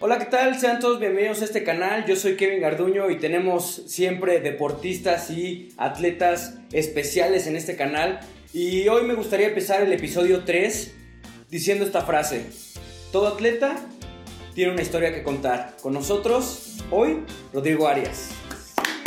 Hola, ¿qué tal? Sean todos bienvenidos a este canal. Yo soy Kevin Garduño y tenemos siempre deportistas y atletas especiales en este canal. Y hoy me gustaría empezar el episodio 3 diciendo esta frase. Todo atleta tiene una historia que contar. Con nosotros, hoy, Rodrigo Arias.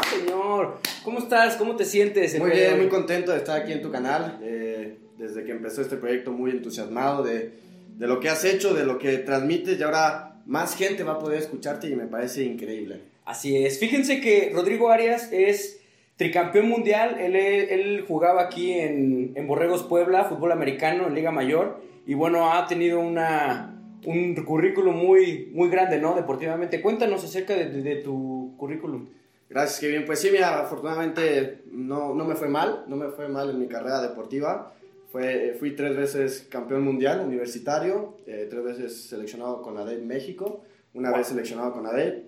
Sí, señor, ¿cómo estás? ¿Cómo te sientes? Muy bien, muy contento de estar aquí en tu canal. Eh, desde que empezó este proyecto, muy entusiasmado de, de lo que has hecho, de lo que transmites y ahora más gente va a poder escucharte y me parece increíble. Así es. Fíjense que Rodrigo Arias es tricampeón mundial. Él, él jugaba aquí en, en, Borregos Puebla, fútbol americano, en Liga Mayor. Y bueno, ha tenido una, un currículum muy, muy grande, ¿no? Deportivamente. Cuéntanos acerca de, de, de tu currículum. Gracias, Kevin. Pues sí, mira, afortunadamente no, no me fue mal. No me fue mal en mi carrera deportiva. Fue, fui tres veces campeón mundial universitario, eh, tres veces seleccionado con la DEP México, una wow. vez seleccionado con la DEP.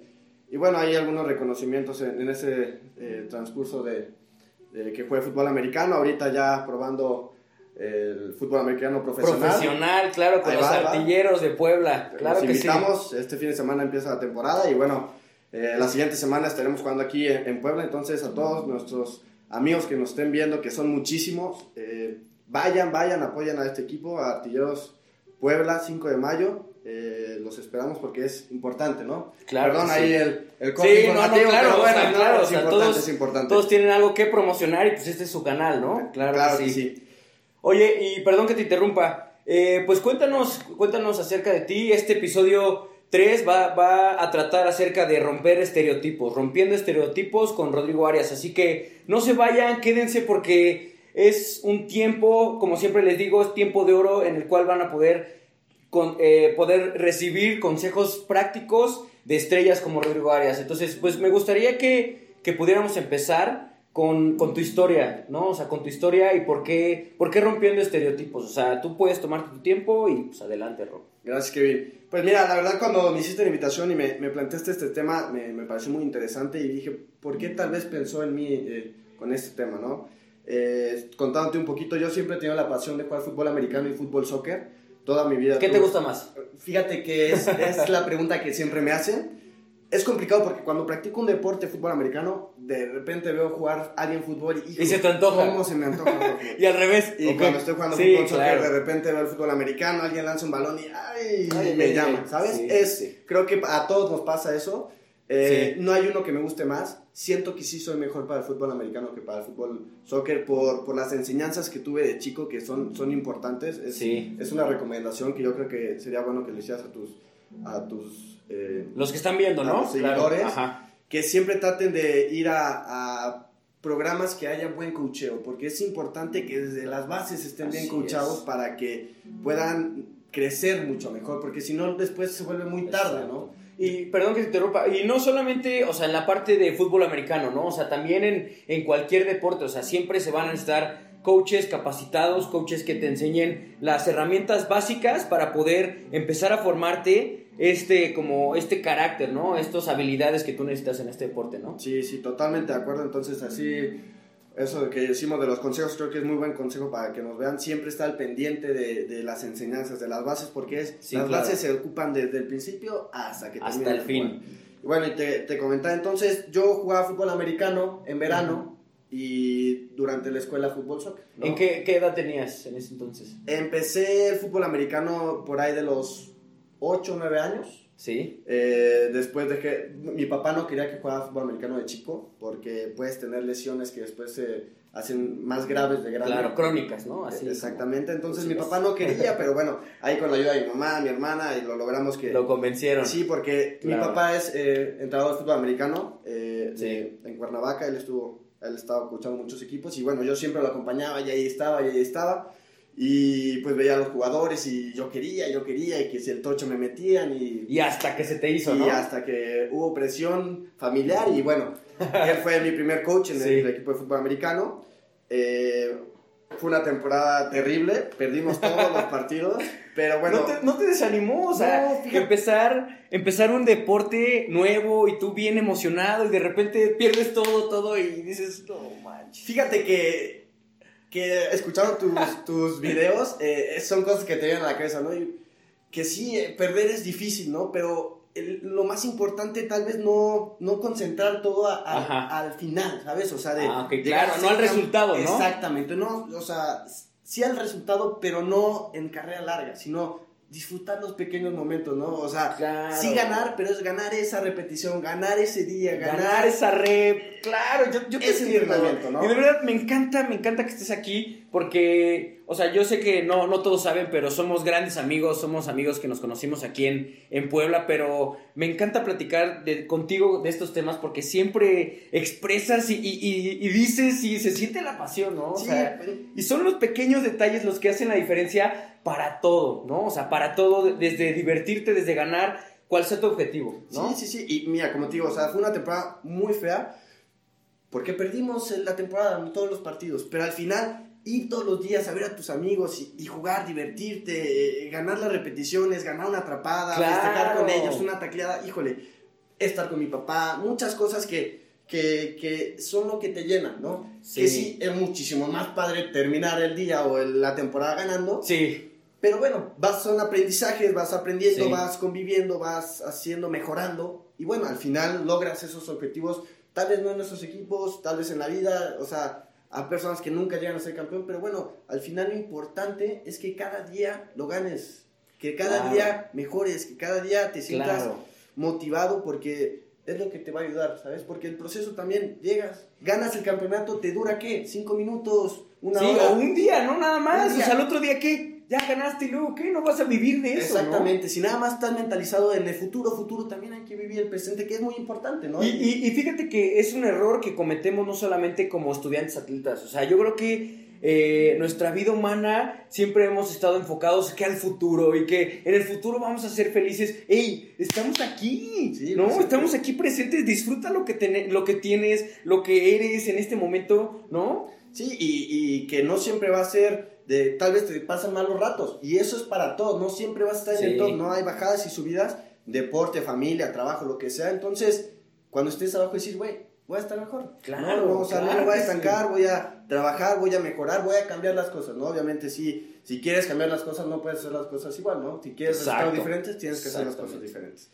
Y bueno, hay algunos reconocimientos en, en ese eh, transcurso de, de, que fue fútbol americano, ahorita ya probando el fútbol americano profesional. Profesional, claro, con Ahí los va, artilleros va. de Puebla. Claro Los que invitamos, sí. este fin de semana empieza la temporada y bueno, eh, la siguiente semana estaremos jugando aquí en, en, Puebla, entonces a todos nuestros amigos que nos estén viendo, que son muchísimos, eh, vayan, vayan, apoyen a este equipo, a Artilleros Puebla, 5 de mayo. Eh, los esperamos porque es importante, ¿no? Claro. Perdón, sí. ahí el, el sí, no, no, claro, bueno, sea, claro, es, o sea, importante, todos, es importante. Todos tienen algo que promocionar y pues este es su canal, ¿no? Claro, claro que, sí. que sí. Oye, y perdón que te interrumpa, eh, pues cuéntanos, cuéntanos acerca de ti. Este episodio 3 va, va, a tratar acerca de romper estereotipos, rompiendo estereotipos con Rodrigo Arias. Así que no se vayan, quédense porque es un tiempo, como siempre les digo, es tiempo de oro en el cual van a poder, con, eh, poder recibir consejos prácticos de estrellas como Rodrigo Arias. Entonces, pues me gustaría que, que pudiéramos empezar con, con, tu historia, ¿no? O sea, con tu historia y por qué, por qué rompiendo estereotipos. O sea, tú puedes tomarte tu tiempo y pues adelante, Rob. Gracias, Kevin. Pues mira, la verdad cuando me hiciste la invitación y me, me planteaste este tema, me, me, pareció muy interesante y dije, ¿por qué tal vez pensó en mí eh, con este tema, no? Eh, contándote un poquito, yo siempre he tenido la pasión de jugar fútbol americano y fútbol soccer toda mi vida. ¿Qué te gusta más? Fíjate que es, es la pregunta que siempre me hacen. Es complicado porque cuando practico un deporte, fútbol americano, de repente veo jugar a alguien fútbol y, y se te antoja. ¿Cómo se me antoja? y al revés. Y cuando estoy jugando sí, fútbol soccer, de repente veo el fútbol americano, alguien lanza un balón y ¡ay! ay me ay, llama, ¿sabes? Sí, es, sí. Creo que a todos nos pasa eso. Eh, no hay uno que me guste más. Siento que sí soy mejor para el fútbol americano que para el fútbol soccer por, por las enseñanzas que tuve de chico que son, son importantes. Es, es una recomendación que yo creo que sería bueno que le hicieras a tus, a tus eh, los que están viendo, ¿no? seguidores, claro. que siempre traten de ir a, a, programas que haya buen cocheo, porque es importante que desde las bases estén Así bien coachados es. para que puedan crecer mucho mejor, porque si no después se vuelve muy tarde, Exacto. ¿no? Y perdón que te interrumpa, y no solamente, o sea, en la parte de fútbol americano, ¿no? O sea, también en, en cualquier deporte, o sea, siempre se van a estar coaches capacitados, coaches que te enseñen las herramientas básicas para poder empezar a formarte este como este carácter, ¿no? Estas habilidades que tú necesitas en este deporte, ¿no? Sí, sí, totalmente de acuerdo. Entonces, así eso que decimos de los consejos creo que es muy buen consejo para que nos vean. Siempre está al pendiente de, de las enseñanzas, de las bases, porque es, sí, las claro. bases se ocupan desde el principio hasta que hasta el fin. Y bueno, y te, te comentaba entonces, yo jugaba fútbol americano en verano. Uh -huh y durante la escuela fútbol soccer. ¿no? ¿En qué, qué, edad tenías en ese entonces? Empecé el fútbol americano por ahí de los 8 o 9 años. Sí. Eh, después de que mi papá no quería que jugara fútbol americano de chico porque puedes tener lesiones que después se hacen más graves de grande. Claro, crónicas, ¿no? Así Exactamente. Entonces mi papá no quería, pero bueno, ahí con la ayuda de mi mamá, mi hermana, y lo logramos que... Lo convencieron. Sí, porque claro. mi papá es eh, entrenador de fútbol americano eh, sí. de, en Cuernavaca, él estuvo él estaba escuchando muchos equipos y bueno, yo siempre lo acompañaba y ahí estaba y ahí estaba y pues veía a los jugadores y yo quería, yo quería y que si el tocho me metían y... Y hasta que se te hizo, y ¿no? Y hasta que hubo presión familiar y bueno, él fue mi primer coach en el, sí. el equipo de fútbol americano. Eh, fue una temporada terrible, perdimos todos los partidos, pero bueno. No te, no te desanimó, o sea, no, empezar, empezar un deporte nuevo y tú bien emocionado y de repente pierdes todo, todo y dices, no manches. Fíjate que, que escuchando tus, tus videos, eh, son cosas que te vienen a la cabeza, ¿no? Y que sí, perder es difícil, ¿no? Pero lo más importante tal vez no, no concentrar todo al final, ¿sabes? O sea, de... Ah, claro, no al resultado, ¿no? Exactamente, no, o sea, sí al resultado, pero no en carrera larga, sino disfrutar los pequeños momentos, ¿no? O sea, sí ganar, pero es ganar esa repetición, ganar ese día, ganar, esa rep. Claro, yo, yo te entiendo. ¿no? Y de verdad me encanta, me encanta que estés aquí porque, o sea, yo sé que no, no todos saben, pero somos grandes amigos, somos amigos que nos conocimos aquí en, en Puebla, pero me encanta platicar de, contigo de estos temas porque siempre expresas y, y, dices y se siente la pasión, ¿no? O sea, y son los pequeños detalles los que hacen la diferencia para todo, ¿no? O sea, para todo, desde divertirte, desde ganar, cuál sea tu objetivo, ¿no? Sí, sí, sí, y mira, como te digo, o sea, fue una temporada muy fea porque perdimos la temporada en todos los partidos, pero al final ir todos los días a ver a tus amigos y, jugar, divertirte, eh, ganar las repeticiones, ganar una atrapada, festejar con ellos, una tacleada, híjole, estar con mi papá, muchas cosas que, que, que son lo que te llenan, ¿no? Sí. Que sí, es muchísimo más padre terminar el día o la temporada ganando. Sí. Pero bueno, vas, son aprendizajes, vas aprendiendo, vas conviviendo, vas haciendo, mejorando. Y bueno, al final logras esos objetivos, tal vez no en nuestros equipos, tal vez en la vida, o sea, a personas que nunca llegan a ser campeón, pero bueno, al final lo importante es que cada día lo ganes, que cada día mejores, que cada día te sientas motivado porque es lo que te va a ayudar, ¿sabes? Porque el proceso también llegas, ganas el campeonato, te dura qué, cinco minutos, una sí, O un día, no nada más, o sea, el otro día qué, ya ganaste y luego, ¿qué? No vas a vivir de eso. Exactamente, si nada más estás mentalizado en el futuro, futuro, también hay que vivir el presente, que es muy importante, ¿no? Y, y, fíjate que es un error que cometemos no solamente como estudiantes atletas, o sea, yo creo que eh, nuestra vida humana siempre hemos estado enfocados que al futuro y que en el futuro vamos a ser felices. ¡Ey! Estamos aquí, ¿no? Estamos aquí presentes, disfruta lo que, lo que tienes, lo que eres en este momento, ¿no? Sí, y, y que no siempre va a ser de tal vez te pasan malos ratos. Y eso es para todos, no siempre vas a estar en el top, no hay bajadas y subidas, deporte, familia, trabajo, lo que sea. Entonces, cuando estés abajo, decir, güey, voy a estar mejor. Claro. No, o sea, no me voy a estancar, voy a trabajar, voy a mejorar, voy a cambiar las cosas, ¿no? Obviamente, si, si quieres cambiar las cosas, no puedes hacer las cosas igual, ¿no? Si quieres resultados diferentes, tienes que hacer las cosas diferentes.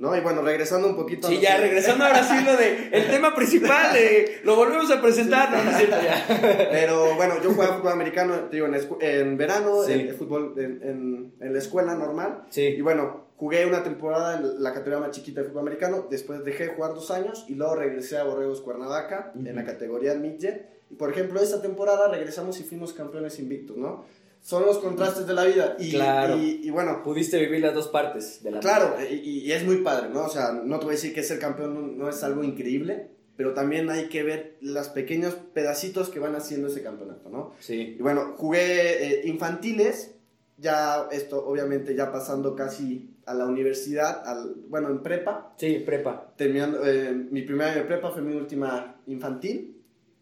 ¿No? Y bueno, regresando un poquito. Sí, ya, regresando ahora sí lo de el tema principal, de, lo volvemos a presentar, no, no es cierto, ya. Pero bueno, yo jugaba fútbol americano, digo, en, en verano, en, fútbol en, en, la escuela normal. Sí. Y bueno, jugué una temporada en la categoría más chiquita de fútbol americano, después dejé de jugar dos años y luego regresé a Borregos Cuernavaca en la categoría midget. Y por ejemplo, esta temporada regresamos y fuimos campeones invictos, ¿no? Son los contrastes de la vida. Y, claro. y, bueno. Pudiste vivir las dos partes de la Claro, y, es muy padre, ¿no? O sea, no te voy a decir que ser campeón no, es algo increíble, pero también hay que ver los pequeños pedacitos que van haciendo ese campeonato, ¿no? Sí. Y bueno, jugué eh, infantiles, ya esto obviamente ya pasando casi a la universidad, al, bueno, en prepa. Sí, prepa. Terminando, eh, mi primera año de prepa fue mi última infantil.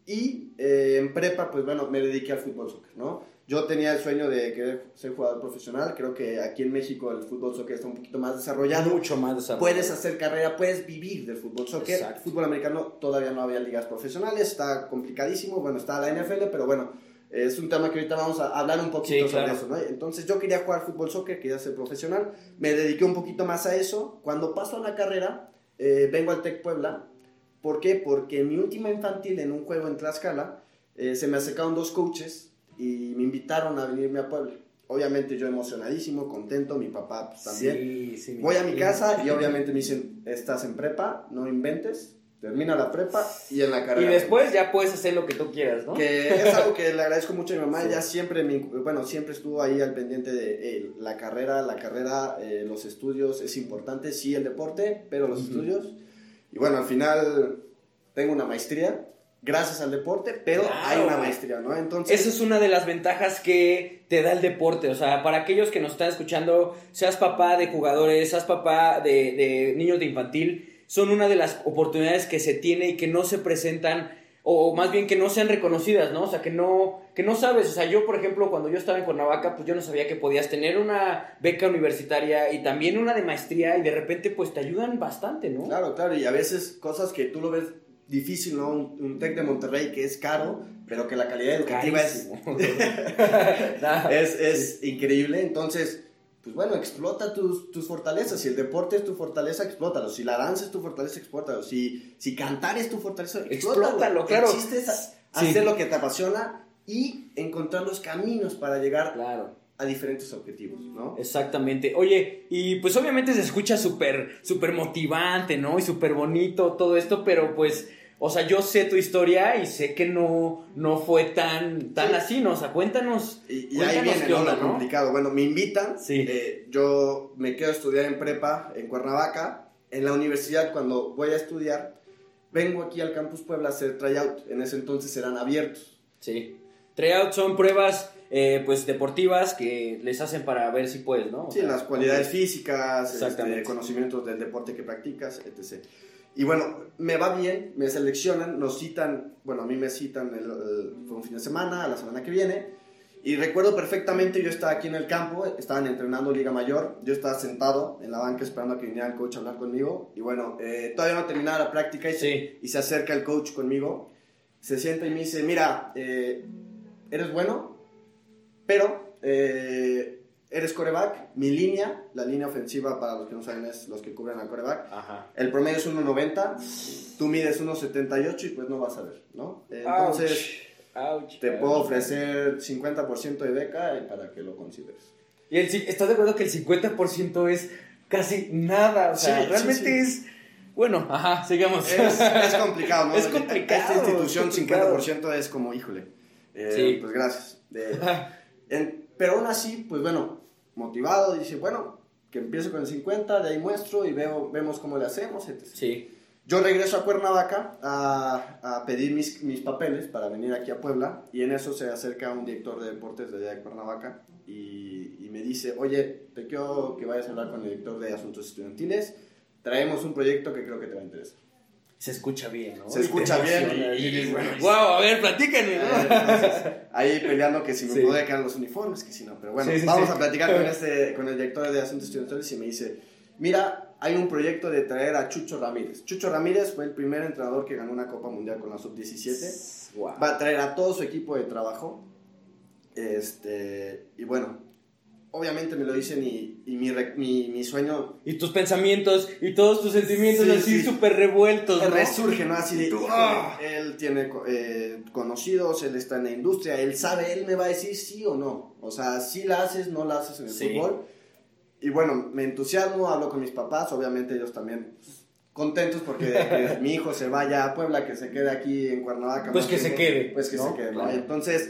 Y eh, en prepa, pues bueno, me dediqué al fútbol soccer, ¿no? Yo tenía el sueño de querer ser jugador profesional. Creo que aquí en México el fútbol soccer está un poquito más desarrollado. Mucho más desarrollado. Puedes hacer carrera, puedes vivir del fútbol soccer. Exacto. Fútbol americano todavía no había ligas profesionales, está complicadísimo. Bueno, está la NFL, pero bueno, es un tema que ahorita vamos a hablar un poquito sobre eso. ¿no? Entonces yo quería jugar fútbol soccer, quería ser profesional. Me dediqué un poquito más a eso. Cuando paso a la carrera, eh, vengo al Tec Puebla. ¿Por qué? Porque en mi última infantil, en un juego en Tlaxcala, eh, se me acercaron dos coaches y me invitaron a venirme a Puebla. Obviamente yo emocionadísimo, contento, mi papá pues, también. Voy a mi casa y obviamente me dicen, estás en prepa, no inventes, termina la prepa y en la carrera. Y después ya puedes hacer lo que tú quieras, ¿no? Que es algo que le agradezco mucho a mi mamá, ella siempre, bueno, siempre estuvo ahí al pendiente de la carrera, la carrera, eh, los estudios, es importante, sí el deporte, pero los estudios. Y bueno, al final tengo una maestría, gracias al deporte, pero hay una maestría, ¿no? Entonces... Esa es una de las ventajas que te da el deporte, o sea, para aquellos que nos están escuchando, seas papá de jugadores, seas papá de, de niños de infantil, son una de las oportunidades que se tiene y que no se presentan o más bien que no sean reconocidas, ¿no? O sea, que no, que no sabes, o sea, yo por ejemplo cuando yo estaba en Cuernavaca, pues yo no sabía que podías tener una beca universitaria y también una de maestría y de repente pues te ayudan bastante, ¿no? Claro, claro, y a veces cosas que tú lo ves difícil, ¿no? Un, TEC de Monterrey que es caro, pero que la calidad educativa es, es, es increíble. Entonces, pues bueno, explota tus, tus fortalezas. Si el deporte es tu fortaleza, explótalo. Si la danza es tu fortaleza, explótalo. Si, si cantar es tu fortaleza, explótalo. Explótalo, claro. El chiste es a- Sí. hacer lo que te apasiona y encontrar los caminos para llegar Claro. a diferentes objetivos, ¿no? Exactamente. Oye, y pues obviamente se escucha súper, súper motivante, ¿no? Y súper bonito todo esto, pero pues, o sea, yo sé tu historia y sé que no, no fue tan, tan Sí. así, ¿no? O sea, cuéntanos. Y, y ahí cuéntanos viene qué ¿no? onda, lo ¿no? complicado. Bueno, me invitan. Sí. eh, yo me quedo a estudiar en prepa en Cuernavaca. En la universidad, cuando voy a estudiar, vengo aquí al Campus Puebla a hacer tryout. En ese entonces eran abiertos. Sí. Tryout son pruebas, eh, pues, deportivas que les hacen para ver si puedes, ¿no? O Sí, sea, las cualidades físicas, Exactamente. este, conocimientos del deporte que practicas, etc. Y bueno, me va bien, me seleccionan, nos citan, bueno, a mí me citan, el, el- fue un fin de semana, a la semana que viene, y recuerdo perfectamente, yo estaba aquí en el campo, estaban entrenando Liga Mayor, yo estaba sentado en la banca esperando a que viniera el coach a hablar conmigo, y bueno, eh, todavía no terminaba la práctica y, se, y se acerca el coach conmigo, se sienta y me dice, mira, eh, eres bueno, pero eh, eres coreback, mi línea, la línea ofensiva para los que no saben es los que cubren al coreback, Ajá. el promedio es 1.90, tú mides 1.78 y pues no vas a ver, ¿no? Entonces Ouch, ouch, te ouch. puedo ofrecer 50% de beca para que lo consideres. Y el, ¿estás de acuerdo que el 50% es casi nada? O sea, Sí, sí, realmente sí. es... Bueno, ajá, sigamos. Es, es complicado, ¿no? Es complicado, Esta institución es complicado. 50% es como, híjole, eh, Sí. pues gracias. Eh, En- pero aún así, pues bueno, motivado, dice, bueno, que empiezo con el 50, de ahí muestro y veo, vemos cómo le hacemos, etc. Sí. Yo regreso a Cuernavaca a, a pedir mis, mis papeles para venir aquí a Puebla y en eso se acerca un director de deportes de allá de Cuernavaca y, y me dice, oye, te quiero que vayas a hablar con el director de asuntos estudiantiles, traemos un proyecto que creo que te va a interesar. Se escucha bien, ¿no? Se escucha bien emociona, y- dices, y bueno, Wow, a ver, platícame, Eh, ¿no? entonces, ahí peleando que si me Sí. podía quedar los uniformes, que si no. Pero bueno, Sí, sí, vamos a platicar con, este, con el director de Asuntos Estudiantiles y me dice, mira, hay un proyecto de traer a Chucho Ramírez. Chucho Ramírez fue el primer entrenador que ganó una Copa Mundial con la Sub-17. Wow. Va a traer a todo su equipo de trabajo. Este, y bueno, obviamente me lo dicen y, y mi, mi, mi sueño Y tus pensamientos y todos tus sentimientos Sí, así sí. súper revueltos, ¿no? resurge, ¿no? Así de, ah. él tiene eh, conocidos, él está en la industria, él sabe, él me va a decir sí o no. O sea, si la haces, no la haces en el Sí. fútbol. Y bueno, me entusiasmo, hablo con mis papás, obviamente ellos también contentos porque que mi hijo se vaya a Puebla, que se quede aquí en Cuernavaca. Pues que se quede, Pues que ¿no? se quede, ¿no? Claro. Entonces,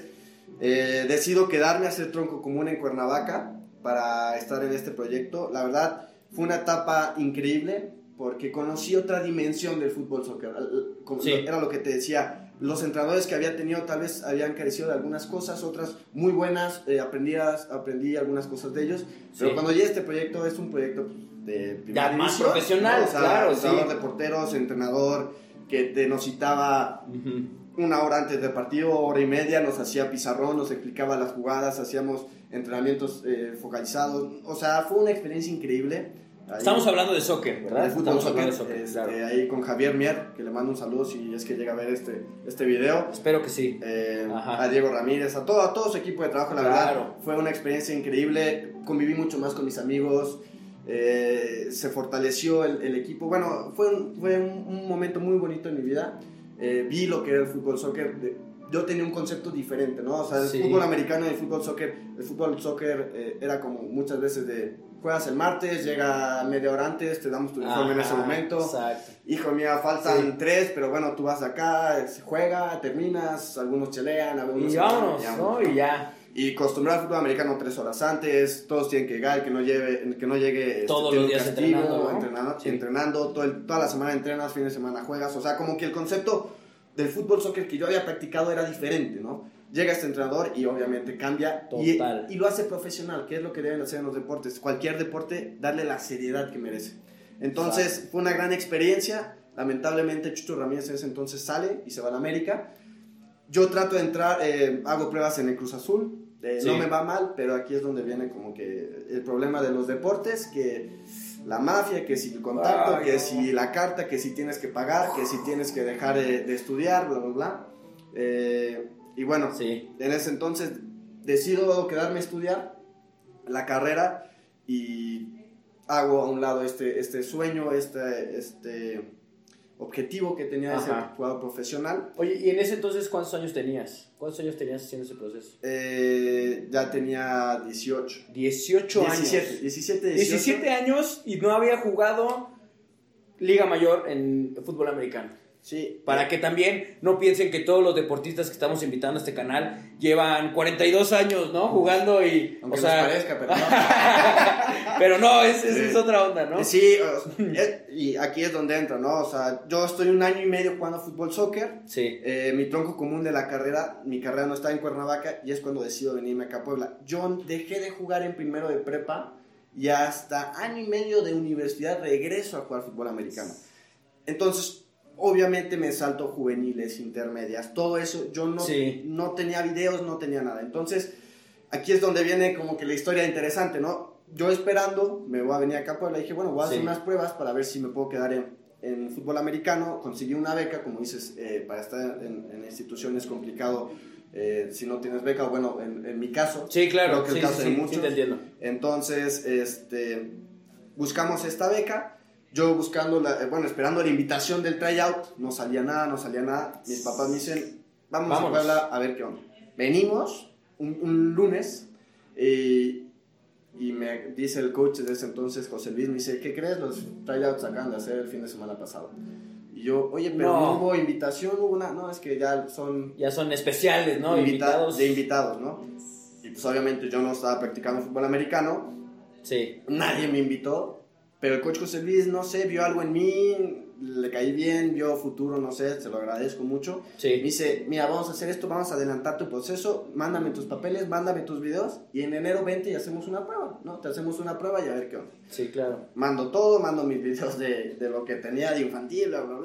eh, decido quedarme a hacer tronco común en Cuernavaca para estar en este proyecto. La verdad, fue una etapa increíble porque conocí otra dimensión del fútbol soccer. Como- Sí. Era lo que te decía. Los entrenadores que había tenido tal vez habían carecido de algunas cosas, otras muy buenas, eh, aprendí, algunas cosas de ellos. Pero cuando llegué a este proyecto es un proyecto de Ya más división, profesional, ¿no? O sea, claro, sí. de porteros, entrenador que te nos citaba. Una hora antes del partido, hora y media, nos hacía pizarrón, nos explicaba las jugadas, hacíamos entrenamientos eh, focalizados. O sea, fue una experiencia increíble. Ahí- Estamos hablando de soccer, ¿verdad? de fútbol soccer, de soccer, este, claro. ahí con Javier Mier, que le mando un saludo si es que llega a ver este, este video. Espero que sí. Eh, a Diego Ramírez, a todo, a todo su equipo de trabajo, la Claro. verdad, fue una experiencia increíble, conviví mucho más con mis amigos, eh, se fortaleció el, el equipo, bueno, fue, un, fue un, un momento muy bonito en mi vida, Eh, vi lo que era el fútbol soccer, de- yo tenía un concepto diferente, ¿no? O sea, el Sí. fútbol americano y el fútbol soccer, el fútbol soccer eh, era como muchas veces de, juegas el martes, llega media hora antes, te damos tu uniforme en ese momento, Exacto. Hijo mío, faltan Sí. tres, pero bueno, tú vas acá, se juega, terminas, algunos chelean, algunos Y vámonos, ¿no? Y ya. Y acostumbrar al fútbol americano tres horas antes, todos tienen que llegar, que no, lleve, que no llegue este, Todos tiene los días entrenando, ¿no? entrenando, Sí. entrenando, todo el- toda la semana entrenas, fin de semana juegas, o sea, como que el concepto del fútbol soccer que yo había practicado era diferente, ¿no? Llega este entrenador y obviamente cambia y, Total. y lo hace profesional, que es lo que deben hacer en los deportes. Cualquier deporte, darle la seriedad que merece. Entonces, fue una gran experiencia. Lamentablemente, Chucho Ramírez en ese entonces sale y se va a la América. Yo trato de entrar, eh, hago pruebas en el Cruz Azul. Eh, Sí. No me va mal, pero aquí es donde viene como que el problema de los deportes, que la mafia, que si el contacto, Ay, que no. si la carta, que si tienes que pagar, que si tienes que dejar de, de estudiar, bla, bla, bla. Eh, y bueno, Sí. en ese entonces decido quedarme a estudiar la carrera y hago a un lado este, este sueño, este, este objetivo que tenía ese Ajá. jugador profesional. Oye, ¿y en ese entonces cuántos años tenías? ¿Cuántos años tenías haciendo ese proceso? Eh, ya tenía 18. 18 17, años. 17, 18. 17 años y no había jugado Liga Mayor en fútbol americano. Sí, Para que también no piensen que todos los deportistas que estamos invitando a este canal llevan 42 años, ¿no? Jugando y... aunque o sea, nos parezca, pero no. pero no, es, es, es otra onda, ¿no? Sí, y aquí es donde entro, ¿no? O sea, yo estoy un año y medio jugando fútbol soccer. Sí. Eh, mi tronco común de la carrera, mi carrera no está en Cuernavaca y es cuando decido venirme acá a Puebla. Yo dejé de jugar en primero de prepa y hasta año y medio de universidad regreso a jugar fútbol americano. Entonces, obviamente me salto juveniles, intermedias, todo eso. Yo no, Sí. no tenía videos, no tenía nada. Entonces, aquí es donde viene como que la historia interesante, ¿no? Yo esperando, me voy a venir acá a Puebla dije, bueno, voy a hacer Sí. unas pruebas para ver si me puedo quedar en, en fútbol americano. Conseguí una beca, como dices, eh, para estar en, en instituciones es complicado eh, si no tienes beca, bueno, en, en mi caso. Sí, claro. Creo que el sí, caso sí, de sí, muchos. sí te entiendo. Entonces, este, buscamos esta beca. Yo buscando, la, eh, bueno, esperando la invitación del tryout, no salía nada, no salía nada. Mis papás me dicen, vamos Vámonos. a Puebla a ver qué onda. Venimos un, un lunes eh, y me dice el coach de ese entonces, José Luis, me dice, ¿qué crees? Los tryouts acaban de hacer el fin de semana pasado. Y yo, oye, pero No. no, hubo invitación, no hubo nada. No, es que ya son Ya son especiales, ¿no? invita- Invitados. de invitados, ¿no? Y pues obviamente yo no estaba practicando fútbol americano, Sí. nadie me invitó, pero el coach José Luis, no sé, vio algo en mí, le caí bien, vio futuro, no sé, se lo agradezco mucho. Me dice, mira, vamos a hacer esto, vamos a adelantar tu proceso, mándame tus papeles, mándame tus videos y en enero 20 y hacemos una prueba, ¿no? Te hacemos una prueba y a ver qué onda. Sí, claro. Mando todo, mando mis videos de, de lo que tenía de infantil, bla, bla,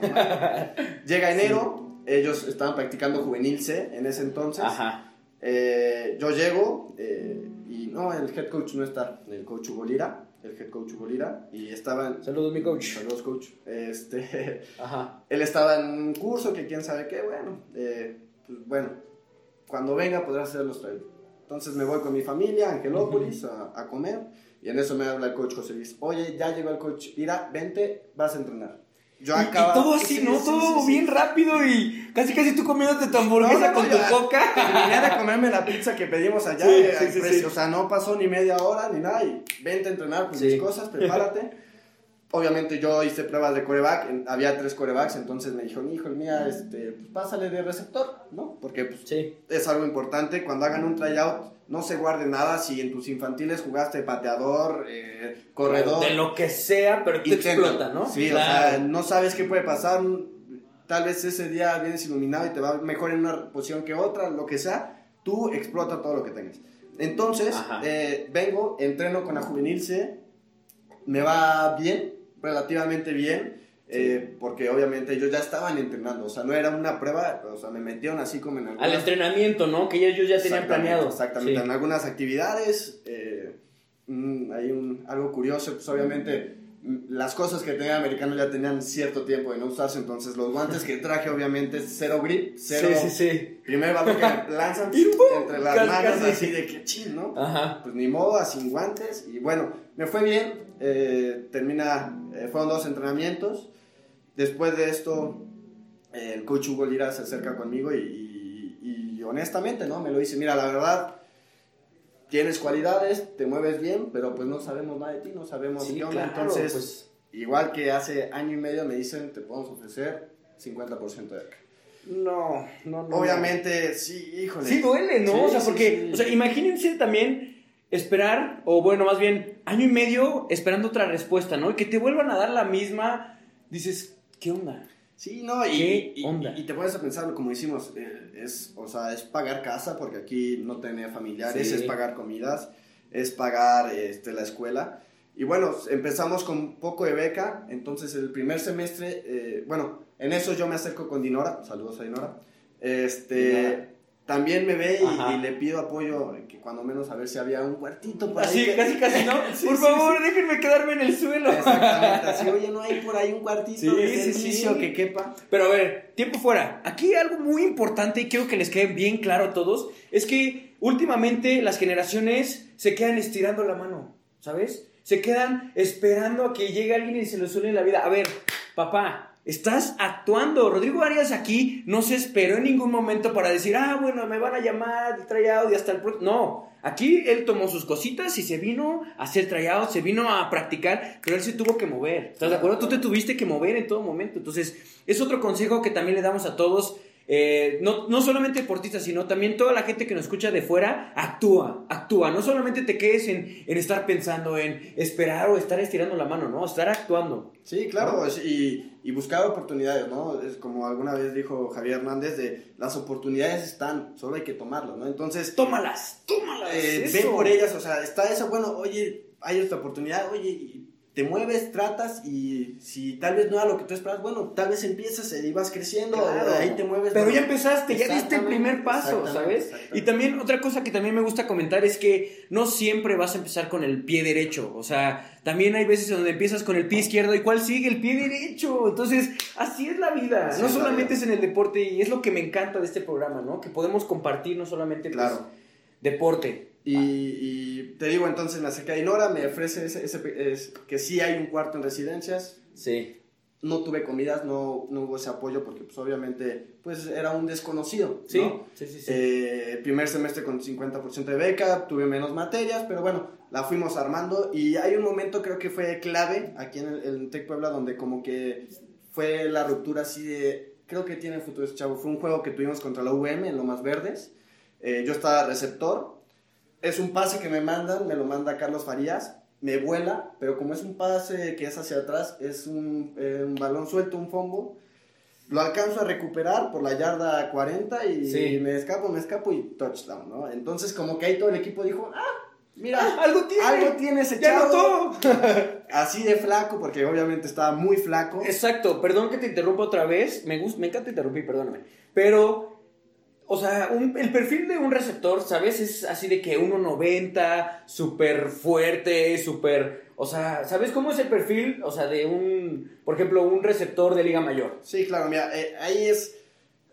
bla. Llega enero, ellos estaban practicando juvenil C en ese entonces. Ajá. Eh, yo llego eh, y no, el head coach no está, el coach Hugo Lira, el head coach Hugo Lira, y estaban, Saludos, mi coach. saludos coach, este, Ajá. él estaba en un curso que quién sabe qué, bueno, eh, pues bueno, cuando venga podrá hacer los trailers. Entonces me voy con mi familia a Angelópolis a, a comer y en eso me habla el coach José Luis, oye, ya llegó el coach Lira, vente, vas a entrenar. Yo Y, y todo así, sí, ¿no? sí, todo sí, sí. bien rápido y casi casi tú comiéndote tu hamburguesa No, no, con tu coca. Terminé de comerme la pizza que pedimos allá, eh, al precio, o sea, no pasó ni media hora ni nada y vente a entrenar con Sí. mis cosas, prepárate. Obviamente yo hice pruebas de coreback, había tres corebacks, entonces me dijo, hijo mía, este, pues pásale de receptor, ¿no? Porque pues, Sí. es algo importante, cuando hagan un tryout, no se guarde nada si en tus infantiles jugaste pateador, eh, corredor. De lo que sea, pero te explota, ¿no? Sí, Claro. o sea, no sabes qué puede pasar. Tal vez ese día vienes iluminado y te va mejor en una posición que otra, lo que sea. Tú explota todo lo que tengas. Entonces, eh, vengo, entreno con la juvenil C, me va bien, relativamente bien. eh, porque obviamente ellos ya estaban entrenando, o sea, no era una prueba, o sea, me metieron así como en Al algunas entrenamiento, ¿no? Que ellos ya tenían planeado. Exactamente, Sí. en algunas actividades. eh, mm, hay un, algo curioso, pues obviamente mm, las cosas que tenía americano ya tenían cierto tiempo de no usarse, entonces los guantes que traje obviamente cero grip, cero... Sí, sí, sí. Primer balón que lanzan entre las Casi, manos casi. así de que chin, ¿no? Ajá. Pues ni modo, sin guantes y bueno, me fue bien, eh, termina, eh, fueron dos entrenamientos, después de esto eh, el coach Hugo Lira se acerca conmigo y, y- y honestamente, ¿no? Me lo dice, mira, la verdad, tienes cualidades, te mueves bien, pero pues no sabemos nada de ti, no sabemos Sí, qué onda, claro, entonces, pues. igual que hace año y medio me dicen, te podemos ofrecer 50% de beca. No, no, no. Obviamente, sí, híjole. Sí duele, ¿no? Sí, o sea, sí, porque, o sea, imagínense también esperar, o bueno, más bien, año y medio esperando otra respuesta, ¿no? Y que te vuelvan a dar la misma, dices, ¿qué onda? Sí, no, y, ¿Qué y- onda? y te pones a pensar, como decimos, eh, es, o sea, es pagar casa, porque aquí no tenía familiares, Sí. es pagar comidas, es pagar este, la escuela. Y bueno, empezamos con un poco de beca, entonces el primer semestre, eh, bueno, en eso yo me acerco con Dinora, saludos a Dinora, este, Dinora. También me ve y, le pido apoyo, que cuando menos a ver si había un cuartito por ahí Así, que- casi, casi, ¿no? Sí, Por sí, favor, déjenme quedarme en el suelo. Exactamente, así, oye, no hay por ahí un cuartito de sí. que quepa. Pero a ver, tiempo fuera. Aquí algo muy importante y quiero que les quede bien claro a todos es que últimamente las generaciones se quedan estirando la mano. ¿sabes? Se quedan esperando a que llegue alguien y se les suene la vida. A ver, papá, Estás actuando. Rodrigo Arias aquí no se esperó en ningún momento para decir, ah, bueno, me van a llamar, tryout y hasta el próximo. No, aquí él tomó sus cositas y se vino a hacer tryout, se vino a practicar, pero él se tuvo que mover. ¿Estás de acuerdo? Tú te tuviste que mover en todo momento. Entonces, es otro consejo que también le damos a todos eh, no, no, solamente deportistas, sino también toda la gente que nos escucha de fuera, actúa, actúa. No solamente te quedes en, estar pensando, en esperar o estar estirando la mano, ¿no? Estar actuando. Sí, claro, y, y, buscar oportunidades, ¿no? Es como alguna vez dijo Javier Hernández, de las oportunidades están, solo hay que tomarlas, ¿no? Entonces... Tómalas, tómalas. Eh, ven por ellas, o sea, está eso, bueno, oye, hay esta oportunidad, oye, te mueves, tratas y si tal vez no era lo que tú esperas, bueno, tal vez empiezas y vas creciendo, ahí te mueves. Pero ya empezaste, ya diste el primer paso, ¿sabes? Y también otra cosa que también me gusta comentar es que no siempre vas a empezar con el pie derecho, o sea, también hay veces donde empiezas con el pie izquierdo y cuál sigue el pie derecho. Entonces, así es la vida, no solamente es en el deporte y es lo que me encanta de este programa, ¿no? Que podemos compartir no solamente pues, claro. deporte, y, te digo, entonces me acerqué a Inora, me ofrece ese, ese, que sí hay un cuarto en residencias. Sí. No tuve comidas, no, no hubo ese apoyo porque pues obviamente pues era un desconocido. Sí, sí, sí. sí. Eh, primer semestre con 50% de beca, tuve menos materias, pero bueno, la fuimos armando y hay un momento creo que fue clave aquí en el, Tec Puebla donde como que fue la ruptura así de, creo que tiene futuro ese chavo, fue un juego que tuvimos contra la UM en Lomas Verdes, eh, yo estaba receptor es un pase que me mandan, me lo manda Carlos Farías, me vuela, pero como es un pase que es hacia atrás, es un, eh, balón suelto, un fombo, lo alcanzo a recuperar por la yarda 40 y me escapo, me escapo y touchdown, ¿no? Entonces como que ahí todo el equipo dijo, ah, mira, ah, algo tiene, algo tiene ese chavo. Así de flaco, porque obviamente estaba muy flaco. Exacto, perdón que te interrumpa otra vez, me, gusta, me encanta interrumpir, perdóname, pero o sea, el perfil de un receptor, ¿sabes? Es así de que 1.90, súper fuerte, súper... O sea, ¿sabes cómo es el perfil? O sea, de un, por ejemplo, un receptor de Liga Mayor. Sí, claro, mira, eh, ahí es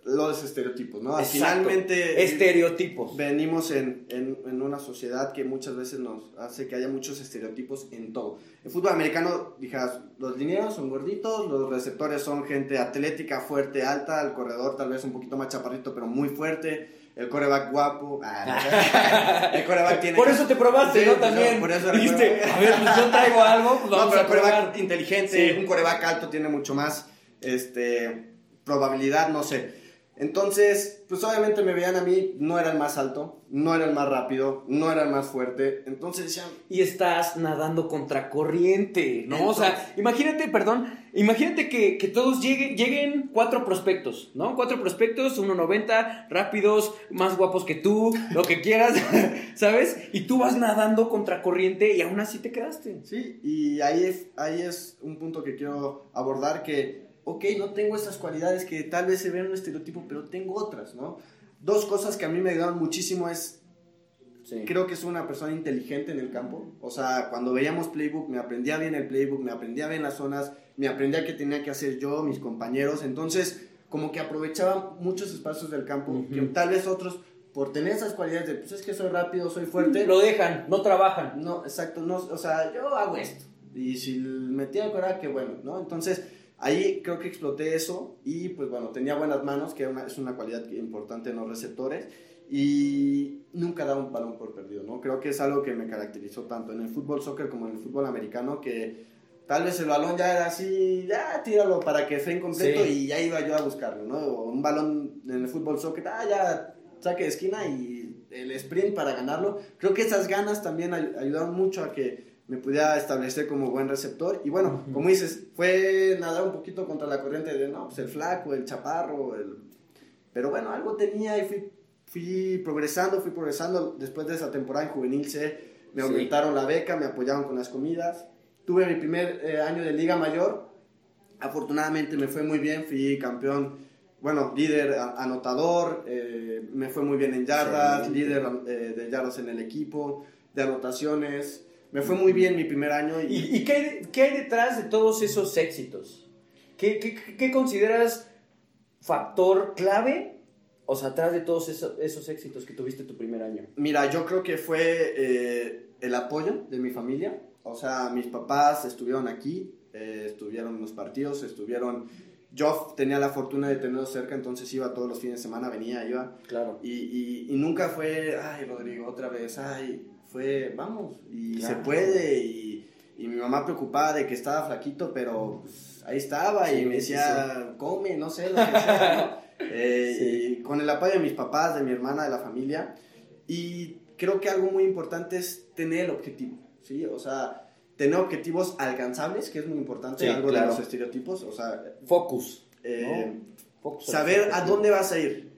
los estereotipos, ¿no? Finalmente. Estereotipos. Venimos en, en, una sociedad que muchas veces nos hace que haya muchos estereotipos en todo. El fútbol americano, dijeras, los lineros son gorditos, los receptores son gente atlética, fuerte, alta, el corredor tal vez un poquito más chaparrito, pero muy fuerte. El coreback guapo. Ah, el coreback tiene. Por eso te probaste, ¿no? También. Por eso Dijiste, a ver, pues yo traigo algo. Pues no, pero el coreback inteligente, un coreback alto tiene mucho más este, probabilidad, no sé. Entonces, pues obviamente me veían a mí, no era el más alto, no era el más rápido, no era el más fuerte. Entonces decían. Y estás nadando contra corriente, ¿no? o sea, imagínate, perdón, imagínate que, todos lleguen, lleguen cuatro prospectos, ¿no? Cuatro prospectos, 1.90, rápidos, más guapos que tú, lo que quieras, ¿sabes? Y tú vas nadando contra corriente y aún así te quedaste. Sí, y ahí es, ahí es un punto que quiero abordar que ok, no tengo esas cualidades que tal vez se ven en un estereotipo, pero tengo otras, ¿no? Dos cosas que a mí me ayudaron muchísimo es, creo que soy una persona inteligente en el campo, o sea, cuando veíamos playbook, me aprendía bien el playbook, me aprendía bien las zonas, me aprendía qué tenía que hacer yo, mis compañeros, entonces, como que aprovechaba muchos espacios del campo, que tal vez otros por tener esas cualidades de, pues es que soy rápido, soy fuerte. Lo dejan, no trabajan. No, exacto, no, o sea, yo hago esto. Y si metía a que bueno, ¿no? Entonces, Ahí creo que exploté eso y pues bueno, tenía buenas manos, que es una cualidad importante en los receptores y nunca daba un balón por perdido, ¿no? Creo que es algo que me caracterizó tanto en el fútbol soccer como en el fútbol americano que tal vez el balón ya era así, ya tíralo para que esté incompleto y ya iba yo a buscarlo, ¿no? O un balón en el fútbol soccer, ah, ya saque de esquina y el sprint para ganarlo. Creo que esas ganas también ayudaron mucho a que me pudiera establecer como buen receptor. Y bueno, como dices, fue nadar un poquito contra la corriente de, no, pues el flaco, el chaparro, el... Pero bueno, algo tenía y fui, fui progresando, fui progresando. Después de esa temporada en Juvenil C, me aumentaron la beca, me apoyaron con las comidas. Tuve mi primer eh, año de Liga Mayor. Afortunadamente me fue muy bien, fui campeón, bueno, líder anotador, eh, me fue muy bien en yardas, líder eh, de yardas en el equipo, de anotaciones. Me fue muy bien mi primer año. ¿Y, ¿Y, qué, hay, qué, hay, detrás de todos esos éxitos? ¿Qué, qué, qué consideras factor clave o sea, atrás de todos esos, esos, éxitos que tuviste tu primer año? Mira, yo creo que fue eh, el apoyo de mi familia. O sea, mis papás estuvieron aquí, eh, estuvieron en los partidos, estuvieron... Yo tenía la fortuna de tenerlos cerca, entonces iba todos los fines de semana, venía, iba. Claro. Y, y, y nunca fue, ay, Rodrigo, otra vez, ay, fue, vamos, y Claro. se puede. Y, y mi mamá preocupada de que estaba flaquito, pero pues, ahí estaba Sí, y me sí, decía, come, no sé, lo que sea, ¿no? Eh, Sí. Y con el apoyo de mis papás, de mi hermana, de la familia. Y creo que algo muy importante es tener el objetivo, ¿sí? O sea, tener objetivos alcanzables, que es muy importante, Sí, algo claro. de los estereotipos, o sea, Focus. eh, Focus. saber a dónde vas a ir.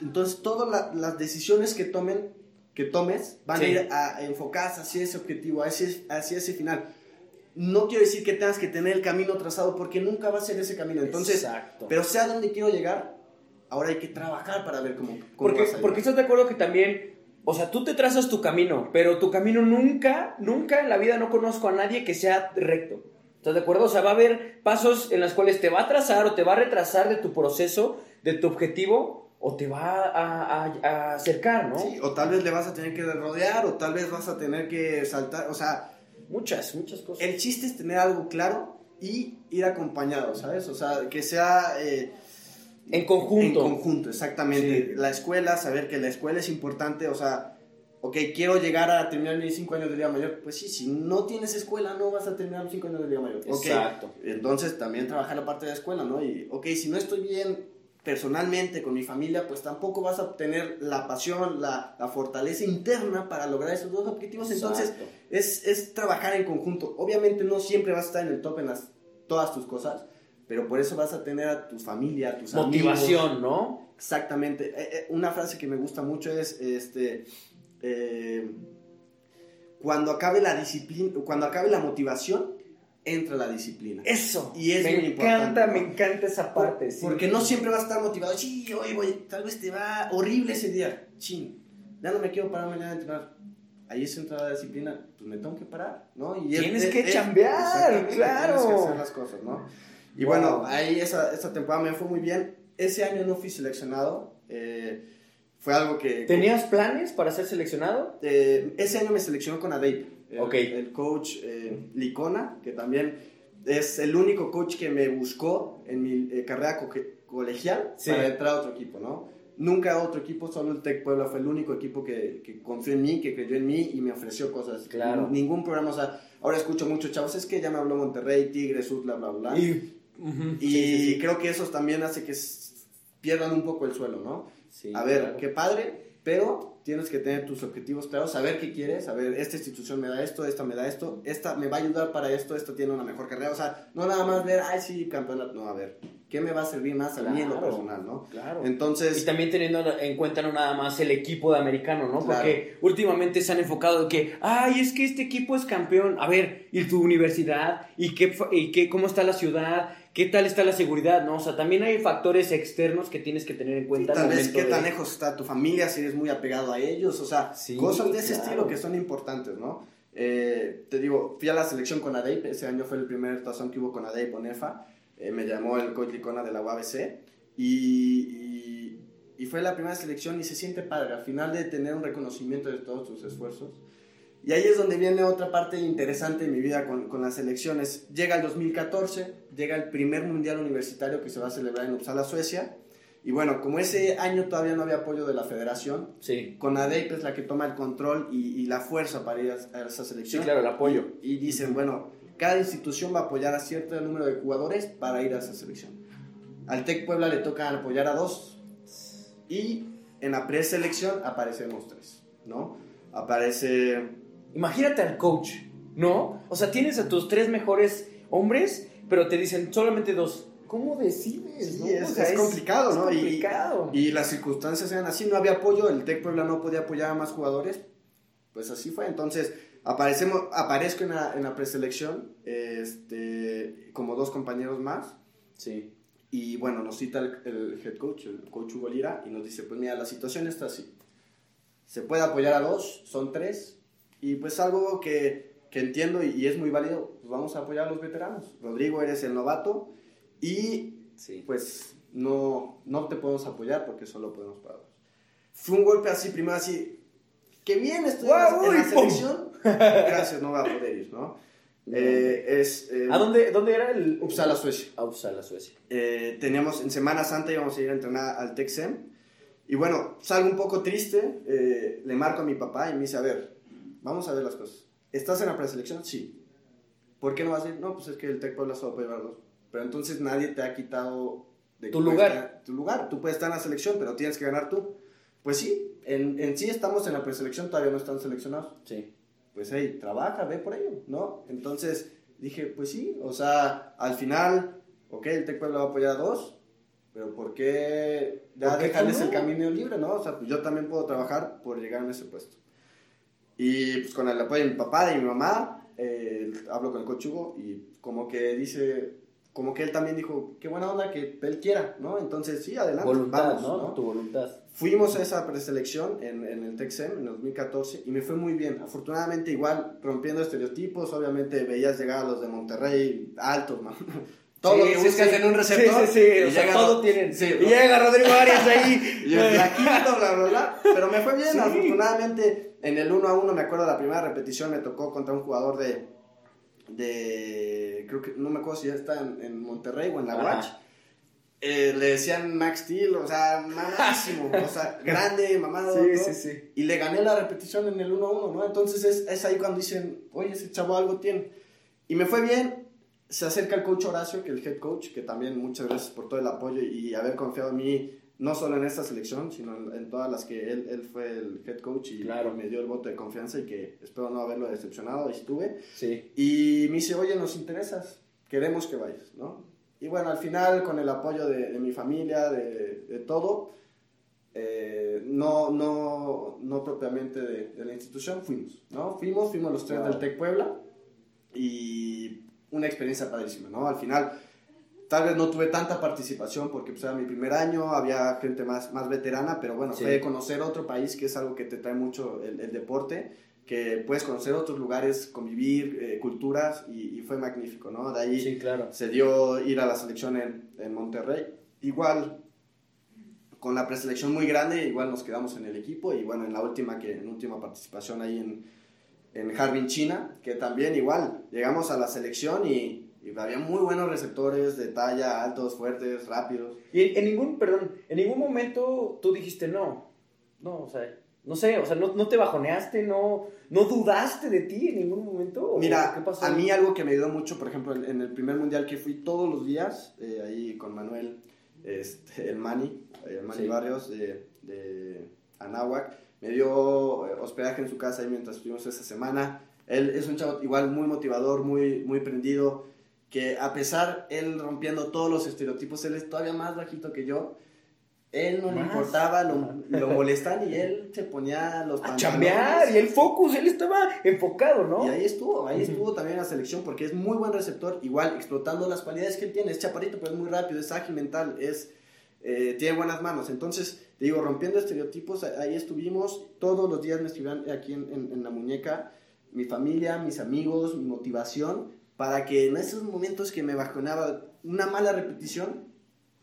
Entonces, todas la- las decisiones que tomen, que tomes, van Sí. a ir a, enfocadas hacia ese objetivo, hacia, hacia ese final. No quiero decir que tengas que tener el camino trazado, porque nunca va a ser ese camino. Entonces, Exacto. pero sé a dónde quiero llegar, ahora hay que trabajar para ver cómo, cómo Porque, vas a porque estás de acuerdo que también, o sea, tú te trazas tu camino, pero tu camino nunca, nunca en la vida no conozco a nadie que sea recto. ¿Estás de acuerdo? O sea, va a haber pasos en los cuales te va a trazar o te va a retrasar de tu proceso, de tu objetivo, o te va a, a- a acercar, ¿no? Sí, o tal vez le vas a tener que rodear, o tal vez vas a tener que saltar, o sea, Muchas, muchas cosas. el chiste es tener algo claro y ir acompañado, ¿sabes? O sea, que sea... eh, En conjunto. En conjunto, exactamente. Sí. La escuela, saber que la escuela es importante, o sea, ok, quiero llegar a terminar mis 5 años de Liga Mayor, pues sí, si no tienes escuela no vas a terminar los 5 años de Liga Mayor. Exacto. entonces también trabajar la parte de la escuela, ¿no? Y, ok, si no estoy bien personalmente con mi familia, pues tampoco vas a obtener la pasión, la, la fortaleza interna para lograr esos dos objetivos. Entonces, es, es trabajar en conjunto. Obviamente no siempre vas a estar en el top en las, todas tus cosas, pero por eso vas a tener a tu familia, a tus amigos. Motivación, ¿no? Exactamente. Eh, eh, una frase que me gusta mucho es, este, eh, cuando acabe la disciplina, cuando acabe la motivación, entra la disciplina. Eso. Y es me muy encanta, importante, ¿no? me encanta esa parte. sí. Porque no siempre vas a estar motivado. Sí, hoy voy, tal vez te va horrible ese día. Chin, ya no me quiero parar mañana a entrenar. Ahí es entra la disciplina, pues me tengo que parar, ¿no? Y Tienes es- que es- chambear, claro. Tienes que hacer las cosas, ¿no? Y Wow. bueno, ahí esa, esa temporada me fue muy bien. Ese año no fui seleccionado. eh, fue algo que... ¿Tenías planes para ser seleccionado? Eh, ese año me seleccionó con ADEIP. El, Ok. el coach eh, Licona, que también es el único coach que me buscó en mi eh, carrera co- colegial Sí. para entrar a otro equipo, ¿no? Nunca otro equipo, solo el Tec Puebla fue el único equipo que, que confió en mí, que creyó en mí y me ofreció cosas. Claro. Ningún programa, o sea, ahora escucho muchos chavos, es que ya me habló Monterrey, Tigres, Utla, bla, bla, bla. Y, Ujú, Y sí, sí, sí. creo que eso también hace que pierdan un poco el suelo, ¿no? Sí, a ver, claro. qué padre, pero tienes que tener tus objetivos claros, saber qué quieres, saber, esta institución me da esto, esta me da esto, esta me va a ayudar para esto, esta tiene una mejor carrera, o sea, no nada más ver, ay, sí, campeonato, no, a ver, ¿qué me va a servir más a mí en lo personal, no? Claro. Entonces, Y también teniendo en cuenta no nada más el equipo de americano, ¿no? Claro. Porque últimamente se han enfocado en que, ay, es que este equipo es campeón. A ver, ¿y tu universidad? ¿Y qué, y qué cómo está la ciudad? ¿Qué tal está la seguridad? ¿No? O sea, también hay factores externos que tienes que tener en cuenta. al tal vez qué de- tan lejos está tu familia, si eres muy apegado a ellos, o sea, Sí, cosas de ese claro. estilo que son importantes, ¿no? Eh, te digo, fui a la selección con ADEIP, ese año fue el primer tazón que hubo con ADEIP o NEFA, eh, me llamó el coach Licona de la UABC y, y, y fue la primera selección y se siente padre, al final de tener un reconocimiento de todos tus esfuerzos. Y ahí es donde viene otra parte interesante en mi vida con, con las selecciones. Llega el 2014, llega el primer mundial universitario que se va a celebrar en Uppsala, Suecia. Y bueno, como ese año todavía no había apoyo de la federación, Sí. con ADEIP es la que toma el control y, y la fuerza para ir a, a esa Sí, selección. claro, el apoyo. Y, y dicen, bueno, cada institución va a apoyar a cierto número de jugadores para ir a esa selección. Al TEC Puebla le toca apoyar a dos y en la preselección aparecemos tres, ¿no? Aparece... Imagínate al coach, ¿no? O sea, tienes a tus tres mejores hombres, pero te dicen solamente dos. ¿Cómo decides? Sí, no? es- O sea, es complicado, es ¿no? Y- complicado. Y las circunstancias eran así, no había apoyo, el TEC Puebla no podía apoyar a más jugadores, pues así fue. Entonces, aparecemos, aparezco en la, en la preselección, este, como dos compañeros más, sí. y bueno, nos cita el, el head coach, el coach Hugo Lira, y nos dice, pues mira, la situación está así. Se puede apoyar a dos, son tres, y pues algo que, que entiendo y, y es muy válido, pues vamos a apoyar a los veteranos. Rodrigo, eres el novato, y Sí. pues no, no te podemos apoyar porque solo podemos para dos. Fue un golpe así, primero así, que bien estoy ¡Guau! en la selección, gracias, no voy a poder ir, ¿no? Eh, es eh, ¿A dónde, dónde era el...? Uppsala, Suecia. A Uppsala, Suecia. Eh, teníamos en Semana Santa íbamos a ir a entrenar al Texem. Y bueno, salgo un poco triste, eh, le marco a mi papá y me dice, a ver, vamos a ver las cosas. ¿Estás en la preselección? Sí. ¿Por qué no vas a ir? No, pues es que el Tec Puebla solo puede llevar dos. Pero entonces nadie te ha quitado de Tu lugar. estar- tu lugar. Tú puedes estar en la selección, pero tienes que ganar tú. Pues sí, en, en sí estamos en la preselección, todavía no están seleccionados Sí. pues hey, trabaja, ve por ello, ¿no? Entonces dije, pues sí, o sea, al final, ok, el Tec Puebla va a apoyar a dos, pero ¿por qué ya ¿Por qué dejarles no? el camino libre, no? O sea, pues yo también puedo trabajar por llegar a ese puesto. Y pues con el apoyo de mi papá y mi mamá, eh, hablo con el coach Hugo y como que dice, como que él también dijo, qué buena onda que él quiera, ¿no? Entonces sí, adelante, Voluntad, vamos, ¿no? Tu voluntad. Fuimos a esa preselección en, en el Texem en 2014 y me fue muy bien. Afortunadamente, igual rompiendo estereotipos, obviamente veías llegar a los de Monterrey altos, man. Todo Sí, lo sí, en un receptor. Sí, sí, sí. y O sea, tienen. Sí, y llega Rodrigo Arias ahí. y el bla, bla, bla. Pero me fue bien, afortunadamente. En el 1 a 1, me acuerdo la primera repetición, me tocó contra un jugador de. de creo que no me acuerdo si ya está en, en Monterrey o en la. Watch. Eh, le decían Max Steel, o sea, mamadísimo, o sea, grande, mamado. Sí, sí, sí. Y le gané la repetición en el 1 a 1, ¿no? Entonces es, es ahí cuando dicen, oye, ese chavo algo tiene. Y me fue bien. Se acerca el coach Horacio, que es el head coach, que también muchas gracias por todo el apoyo y haber confiado en mí, no solo en esta selección, sino en, todas las que él, él fue el head coach y Claro. me dio el voto de confianza y que espero no haberlo decepcionado, y estuve. Sí. Y me dice, oye, nos interesas, queremos que vayas, ¿no? Y bueno, al final, con el apoyo de, de mi familia, de, de todo, eh, no, no, no propiamente de, de la institución, fuimos, ¿no? Fuimos, fuimos los tres Wow. del TEC Puebla y una experiencia padrísima, ¿no? Al final, tal vez no tuve tanta participación porque pues, era mi primer año, había gente más, más veterana, pero bueno, Sí. fue conocer otro país, que es algo que te trae mucho el, el deporte, que puedes conocer otros lugares, convivir, eh, culturas, y, y fue magnífico, ¿no? De ahí Sí, claro. se dio ir a la selección en, en Monterrey. Igual, con la preselección muy grande, igual nos quedamos en el equipo, y bueno, en la última, que, en última participación ahí en, en Harbin, China, que también igual, llegamos a la selección y, y había muy buenos receptores de talla, altos, fuertes, rápidos. Y en, ningún, perdón, en ningún momento tú dijiste no. No, o sea, no sé, o sea, no, no te bajoneaste, no, no dudaste de ti en ningún momento. ¿O Mira, ¿qué pasó? a mí algo que me ayudó mucho, por ejemplo, en, en el primer mundial que fui todos los días, eh, ahí con Manuel, este, el Mani, el Mani Sí. Barrios de, de Anáhuac, me dio eh, hospedaje en su casa ahí mientras estuvimos esa semana. Él es un chavo igual muy motivador, muy, muy prendido, que a pesar él rompiendo todos los estereotipos, él es todavía más bajito que yo. Él no le importaba, lo, lo molestan y él se ponía los A pantalones. chambear, y el focus, él estaba enfocado, ¿no? Y ahí estuvo, ahí Ujú. estuvo también la selección porque es muy buen receptor, igual explotando las cualidades que él tiene, es chaparito pero es muy rápido, es ágil mental, es, eh, tiene buenas manos, entonces te digo, rompiendo estereotipos, a- ahí estuvimos, todos los días me escribían aquí en, en- en la muñeca, mi familia, mis amigos, mi motivación, para que en esos momentos que me bajoneaba una mala repetición,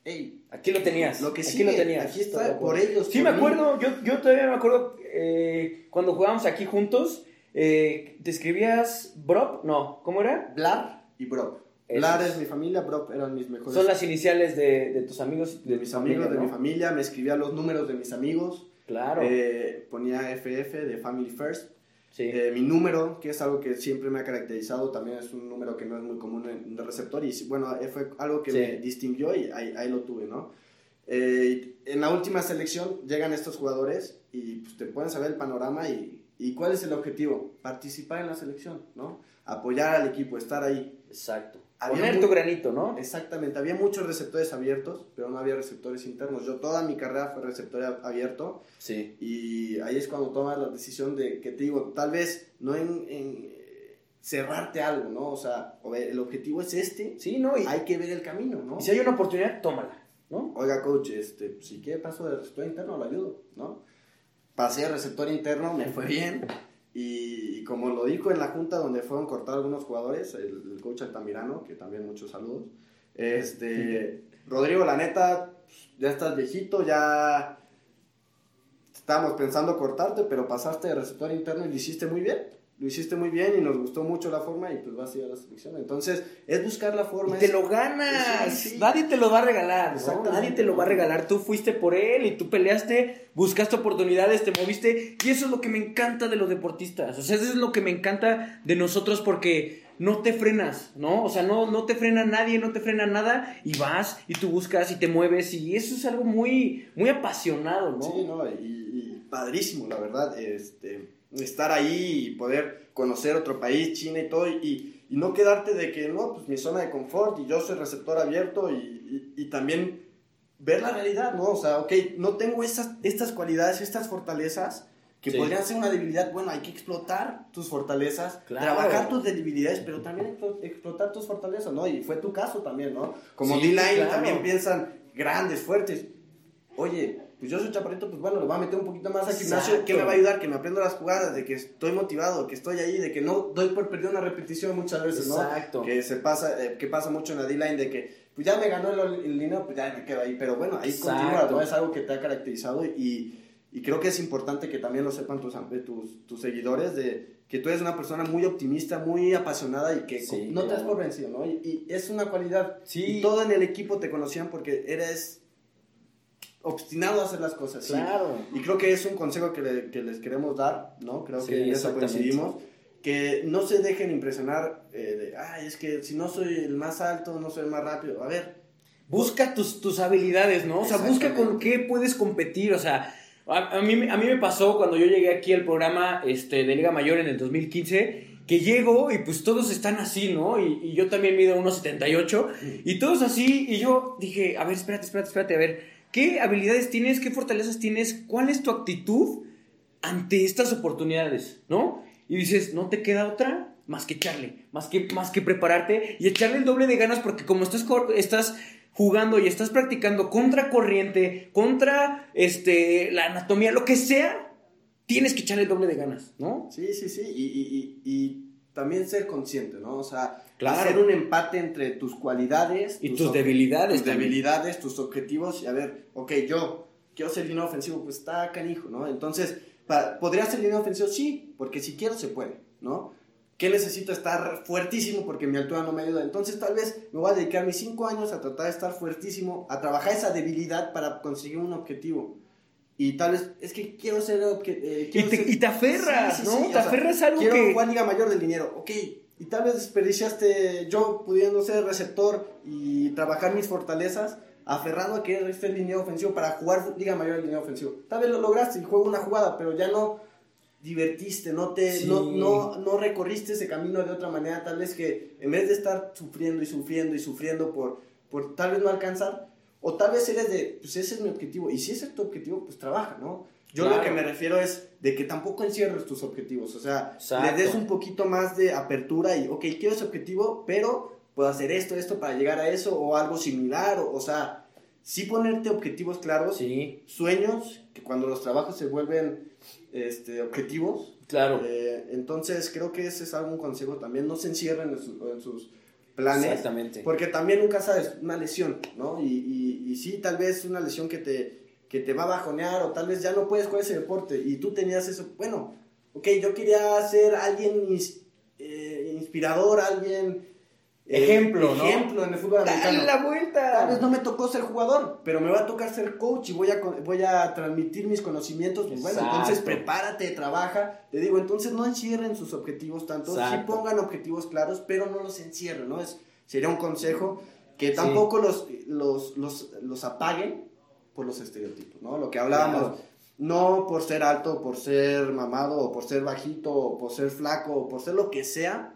hey, Aquí lo tenías. lo que aquí sigue, lo tenías. aquí está, por ellos, Sí, por me mí. acuerdo, yo, yo todavía me acuerdo eh, cuando jugábamos aquí juntos, eh, te escribías Brop, no, ¿cómo era? Blar y. Esos. Blar es mi familia, Brock eran mis mejores Son las iniciales de, de tus amigos. de mis amigos, de ¿no? mi familia, me escribía los números de mis amigos, Claro. eh, ponía FF de Family First, sí. Eh, mi número, que es algo que siempre me ha caracterizado, también es un número que no es muy común en de receptor y bueno, eh, fue algo que Sí. me distinguió y ahí, ahí lo tuve, ¿no? Eh, en la última selección llegan estos jugadores y pues, te pueden saber el panorama y, y cuál es el objetivo, participar en la selección, ¿no? Apoyar al equipo, estar ahí. Exacto. Había Poner muy- tu granito, ¿no? Exactamente, había muchos receptores abiertos, pero no había receptores internos. Yo toda mi carrera fue receptor abierto Sí. y ahí es cuando tomas la decisión de que te digo, tal vez no en, en, eh, cerrarte algo, ¿no? O sea, el objetivo es este, Sí, ¿no? Y, hay que ver el camino, ¿no? y si hay una oportunidad, tómala, ¿no? Oiga, coach, este, si quiere paso de receptor interno, lo ayudo, ¿no? Pasé de receptor interno, me fue bien. Y, y como lo dijo en la junta donde fueron cortados algunos jugadores, el, el coach Altamirano, que también muchos saludos, este, Rodrigo, la neta, ya estás viejito, ya estábamos pensando cortarte, pero pasaste de receptor interno y lo hiciste muy bien. Lo hiciste muy bien y nos gustó mucho la forma y pues vas a ir a la selección. Entonces, es buscar la forma. Y te es- lo ganas. Sí. Nadie te lo va a regalar. ¿no? Nadie te lo va a regalar. Tú fuiste por él y tú peleaste, buscaste oportunidades, te moviste. Y eso es lo que me encanta de los deportistas. O sea, eso es lo que me encanta de nosotros porque no te frenas, ¿no? O sea, no, no te frena nadie, no te frena nada. Y vas y tú buscas y te mueves. Y eso es algo muy, muy apasionado, ¿no? Sí, no, y, y padrísimo, la verdad, este, estar ahí y poder conocer otro país, China y todo, y, y no quedarte de que, no, pues mi zona de confort y yo soy receptor abierto y, y- y también ver la realidad, ¿no? O sea, ok, no tengo esas, estas cualidades, estas fortalezas que Sí. podrían ser una debilidad, bueno, hay que explotar tus fortalezas, Claro. trabajar tus debilidades, pero también explo- explotar tus fortalezas, ¿no? Y fue tu caso también, ¿no? Como Sí, D-Line claro. también piensan grandes, fuertes. Oye, pues yo soy chaparrito, pues bueno, lo voy a meter un poquito más al gimnasio. Exacto. ¿Qué me va a ayudar? Que me aprendo las jugadas, de que estoy motivado, que estoy ahí, de que no doy por perdido una repetición muchas veces, ¿no? Exacto. Que se pasa, eh, que pasa mucho en la D-line de que pues ya me ganó el, el línea, pues ya me quedo ahí. Pero bueno, ahí Exacto. continúa, ¿no? Es algo que te ha caracterizado y, y creo que es importante que también lo sepan tus, tus, tus seguidores de que tú eres una persona muy optimista, muy apasionada y que Sí, no te das claro. por vencido, ¿no? Y, y es una cualidad. Sí. Y todo en el equipo te conocían porque eres obstinado a hacer las cosas. ¿sí? Claro. Y creo que es un consejo que, le- que les queremos dar, ¿no? Creo Sí, que en eso coincidimos. Que no se dejen impresionar eh, de, ay, es que si no soy el más alto, no soy el más rápido. A ver, Busca tus, tus habilidades, ¿no? O sea, busca con qué puedes competir. O sea, a, a mí, me- a mí me pasó cuando yo llegué aquí al programa este, de Liga Mayor en el 2015, que llego y pues todos están así, ¿no? Y, y yo también mido 1,78 y todos así. Y yo dije, a ver, espérate, espérate, espérate, a ver, ¿qué habilidades tienes? ¿Qué fortalezas tienes? ¿Cuál es tu actitud ante estas oportunidades, ¿no? Y dices, no te queda otra más que echarle, más que, más que prepararte y echarle el doble de ganas porque como estás, estás jugando y estás practicando contra corriente, contra este, la anatomía, lo que sea, tienes que echarle el doble de ganas, ¿no? sí, sí, sí. Y- y- y también ser consciente, ¿no? O sea, Claro. hacer un empate entre tus cualidades Y tus debilidades tus también. debilidades, tus objetivos. Y a ver, ok, yo quiero ser línea ofensivo, pues está canijo, ¿no? Entonces, ¿podría ser línea ofensivo? Sí, porque si quiero se puede, ¿no? ¿Qué necesito? Estar fuertísimo porque mi altura no me ayuda. Entonces, tal vez me voy a dedicar mis cinco años a tratar de estar fuertísimo, a trabajar esa debilidad para conseguir un objetivo. Y tal vez, es que quiero ser... eh, Y quiero te, ser- y te aferras, Sí, sí, ¿no? sí, te sea, aferras a algo quiero que... jugar Liga Mayor del dinero, ok. Y tal vez desperdiciaste yo pudiendo ser receptor y trabajar mis fortalezas, aferrado a que este línea ofensivo para jugar Liga Mayor del dinero ofensivo. Tal vez lo lograste y juego una jugada, pero ya no divertiste, no te Sí. no, no, no recorriste ese camino de otra manera, tal vez que en vez de estar sufriendo y sufriendo y sufriendo por, por tal vez no alcanzar, o tal vez eres de, pues ese es mi objetivo, y si ese es tu objetivo, pues trabaja, ¿no? Yo lo que me refiero es de que tampoco encierres tus objetivos, o sea, Exacto. le des un poquito más de apertura y, ok, quiero ese objetivo, pero puedo hacer esto, esto para llegar a eso, o algo similar, o, o sea, sí ponerte objetivos claros, Sí, sueños, que cuando los trabajos se vuelven este, objetivos, claro. eh, entonces creo que ese es algún consejo también, no se encierren en, su- en sus planes, Exactamente. porque también nunca sabes, una lesión, ¿no? Y, y, y sí, tal vez una lesión que te, que te va a bajonear o tal vez ya no puedes jugar ese deporte y tú tenías eso, bueno, ok, yo quería ser alguien eh, inspirador, alguien... eh, Ejemplo, ¿no? Ejemplo en el fútbol americano. ¡Dale la Tal vez vuelta! no me tocó ser jugador, pero me va a tocar ser coach y voy a, voy a transmitir mis conocimientos. Pues bueno, entonces prepárate, trabaja. Te digo, entonces no encierren sus objetivos tanto. Sí Exacto. pongan objetivos claros, pero no los encierren, ¿no? Es, sería un consejo que tampoco los, los, los, los apaguen por los estereotipos, ¿no? Lo que hablábamos. Claro. No por ser alto, por ser mamado, o por ser bajito, o por ser flaco, o por ser lo que sea,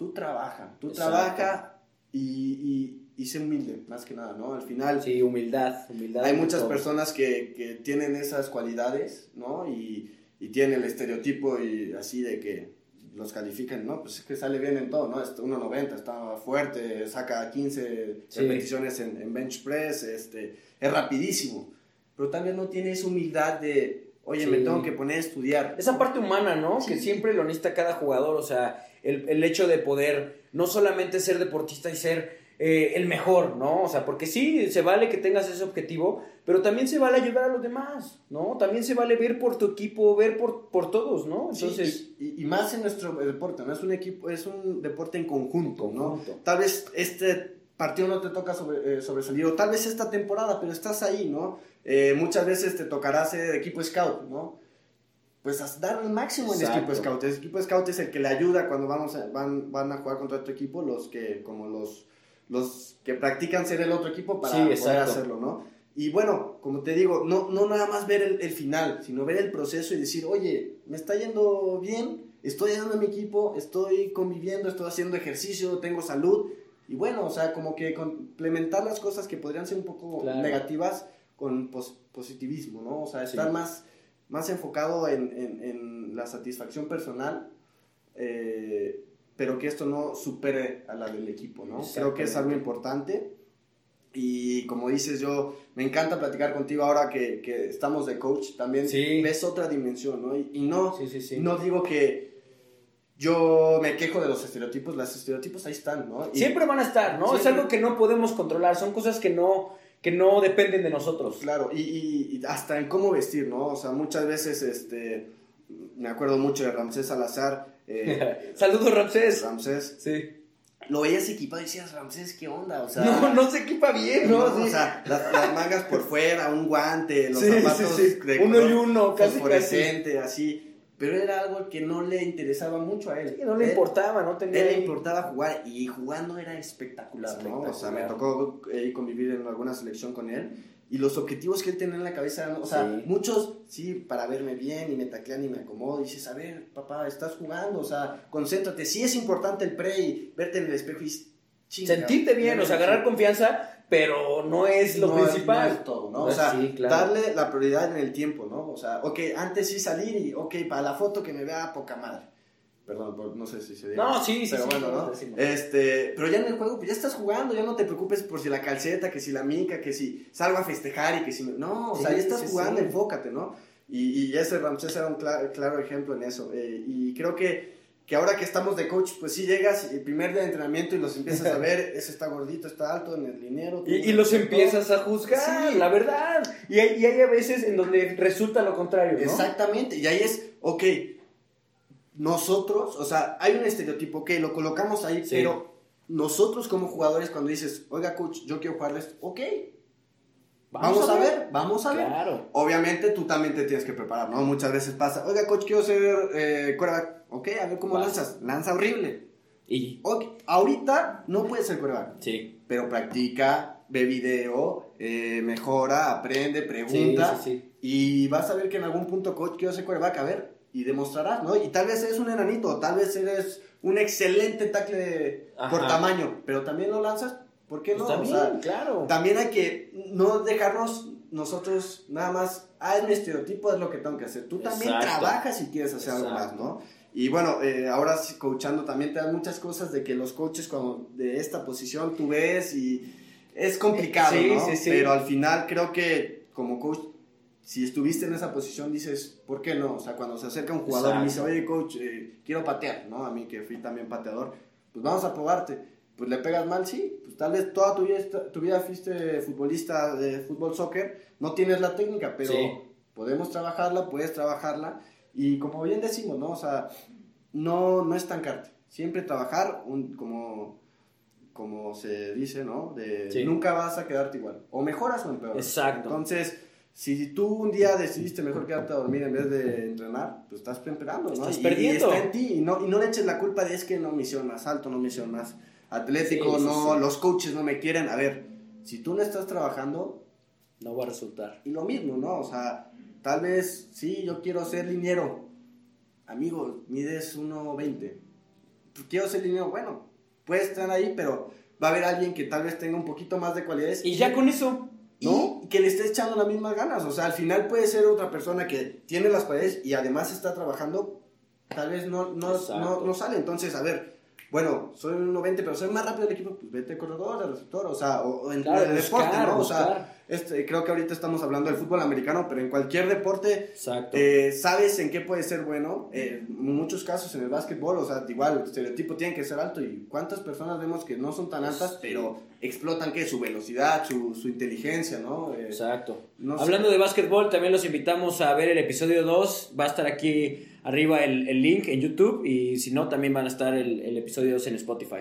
tú trabaja, tú Exacto. trabaja y, y, y sé humilde, más que nada, ¿no? Al final Sí, humildad, humildad. hay muchas todo. personas que, que tienen esas cualidades, ¿no? Y, y tienen el estereotipo y así de que los califican, ¿no? Pues es que sale bien en todo, ¿no? Es 1.90, está fuerte, saca 15 Sí. repeticiones en, en bench press, este, es rapidísimo. Pero también no tiene esa humildad de, oye, Sí. me tengo que poner a estudiar. Esa parte humana, ¿no? Sí. Que siempre lo necesita cada jugador, o sea, el, el hecho de poder no solamente ser deportista y ser eh, el mejor, ¿no? O sea, porque sí, se vale que tengas ese objetivo, pero también se vale ayudar a los demás, ¿no? También se vale ver por tu equipo, ver por, por todos, ¿no? Entonces... y, más en nuestro deporte, ¿no? Es un equipo, es un deporte en conjunto, ¿no? Tal vez este partido no te toca sobre, eh, sobresalir, o tal vez esta temporada, pero estás ahí, ¿no? Eh, muchas veces te tocará ser equipo scout, ¿no? Pues dar el máximo en el equipo scout. El equipo scout es el que le ayuda cuando vamos van, van a jugar contra otro equipo, los que, como los los que practican ser el otro equipo para poder hacerlo, ¿no? Y bueno, como te digo, no, no nada más ver el, final, sino ver el proceso y decir, oye, me está yendo bien, estoy ayudando a mi equipo, estoy conviviendo, estoy haciendo ejercicio, tengo salud. Y bueno, o sea, como que complementar las cosas que podrían ser un poco negativas con positivismo, ¿no? O sea, estar más, más enfocado en, en, en, la satisfacción personal. Eh, pero que esto no supere a la del equipo, ¿no? Creo que es algo importante. Y como dices, yo me encanta platicar contigo ahora que, que estamos de coach. También ves otra dimensión, ¿no? Y, no, no digo que yo me quejo de los estereotipos. Los estereotipos ahí están, ¿no? Siempre van a estar, ¿no? Es algo que no podemos controlar. Son cosas que no, que no dependen de nosotros. Claro, y, y, hasta en cómo vestir, ¿no? O sea, muchas veces, este, me acuerdo mucho de Ramsés Salazar eh, Saludos, Ramsés. Ramsés. Sí. Lo veías equipado y decías, Ramsés, ¿qué onda? O sea, no, no se equipa bien, ¿no? O sea, las, mangas por fuera, un guante, los zapatos de uno y uno, casi, fosforescente, así. Pero era algo que no le interesaba mucho a él. no le importaba, no tenía. Él le importaba jugar y jugando era espectacular, ¿no? O sea, me tocó eh, convivir en alguna selección con él y los objetivos que él tenía en la cabeza, o sea, muchos, sí, para verme bien y me taclean y me acomodo, y dices, a ver, papá, estás jugando, o sea, concéntrate, sí es importante el pre y verte en el espejo y sentirte bien, o sea, agarrar confianza, pero no es lo principal. no es todo, ¿no? o sea, darle la prioridad en el tiempo, ¿no? O sea, ok, antes sí salir y, ok, para la foto que me vea poca madre. Perdón, no sé si se diga. No, sí, sí, pero bueno, ¿no? Este, pero ya en el juego, pues ya estás jugando, ya no te preocupes por si la calceta, que si la mica, que si salgo a festejar y que si... No, o sea, ya estás jugando, enfócate, ¿no? Y, y ese Ramsés era un claro ejemplo en eso. Eh, y creo que, que ahora que estamos de coach, pues sí llegas el primer día de entrenamiento y los empiezas a ver, ese está gordito, está alto en el dinero. Y, y, los empiezas a juzgar, la verdad. Y hay, y hay a veces en donde resulta lo contrario, ¿no? Exactamente, y ahí es, ok nosotros, o sea, hay un estereotipo que lo colocamos ahí, pero nosotros como jugadores cuando dices, oiga coach, yo quiero jugarles, ok, Vamos, a, ver. vamos a ver. Claro. Obviamente tú también te tienes que preparar, ¿no? Muchas veces pasa, oiga, coach, quiero ser eh, quarterback. Ok, a ver cómo lanzas. Lanza horrible. Y. ahorita no puedes ser quarterback. Sí. Pero practica, ve video, eh, mejora, aprende, pregunta. Sí, sí, sí. Y vas a ver que en algún punto, coach, quiero ser quarterback. A ver, y demostrarás, ¿no? Y tal vez eres un enanito, tal vez eres un excelente tackle por tamaño, pero también lo lanzas, ¿por qué no? Pues también, claro. También hay que no dejarnos nosotros nada más, ah, es mi estereotipo, es lo que tengo que hacer. Tú también trabajas si quieres hacer algo más, ¿no? Y bueno, eh, ahora coachando también te dan muchas cosas de que los coaches cuando de esta posición tú ves y es complicado, ¿no? Sí, sí. Pero al final creo que como coach si estuviste en esa posición, dices, ¿por qué no? O sea, cuando se acerca un jugador y me dice, oye, coach, eh, quiero patear, ¿no? A mí que fui también pateador, pues vamos a probarte. Pues le pegas mal, sí. Pues tal vez toda tu vida, tu vida fuiste futbolista de fútbol, soccer, no tienes la técnica, pero podemos trabajarla, puedes trabajarla. Y como bien decimos, ¿no? O sea, no, no estancarte. Siempre trabajar, un, como, como se dice, ¿no? De nunca vas a quedarte igual. O mejoras o empeoras. Exacto. Entonces si tú un día decidiste mejor quedarte a dormir en vez de entrenar, pues estás empeorando, ¿no? Estás perdiendo. Y está en ti. Y no, y no le eches la culpa de es que no me hicieron más alto, no me hicieron más atlético, no, los coaches no me quieren. A ver, si tú no estás trabajando... No va a resultar. Y lo mismo, ¿no? O sea, tal vez, sí, yo quiero ser liniero. Amigo, mides 1.20. Quiero ser liniero, bueno, puedes estar ahí, pero va a haber alguien que tal vez tenga un poquito más de cualidades. Y ya con eso y que le esté echando las mismas ganas. O sea, al final puede ser otra persona que tiene las paredes y además está trabajando, tal vez no, no, no, sale. Entonces, a ver, bueno, soy un 90, pero soy más rápido del equipo, pues vete corredor, receptor, o sea, o, en Claro, el deporte, buscar, ¿no? O buscar. sea, este, creo que ahorita estamos hablando del fútbol americano, pero en cualquier deporte eh, sabes en qué puede ser bueno. Eh, en muchos casos en el básquetbol, o sea, igual el estereotipo tiene que ser alto. ¿Y cuántas personas vemos que no son tan altas, Sí. pero explotan que su velocidad, su, su inteligencia, ¿no? Eh, Exacto. no sé. Hablando de básquetbol, también los invitamos a ver el episodio 2. Va a estar aquí arriba el, el link en YouTube y si no, también van a estar el, episodio 2 en Spotify.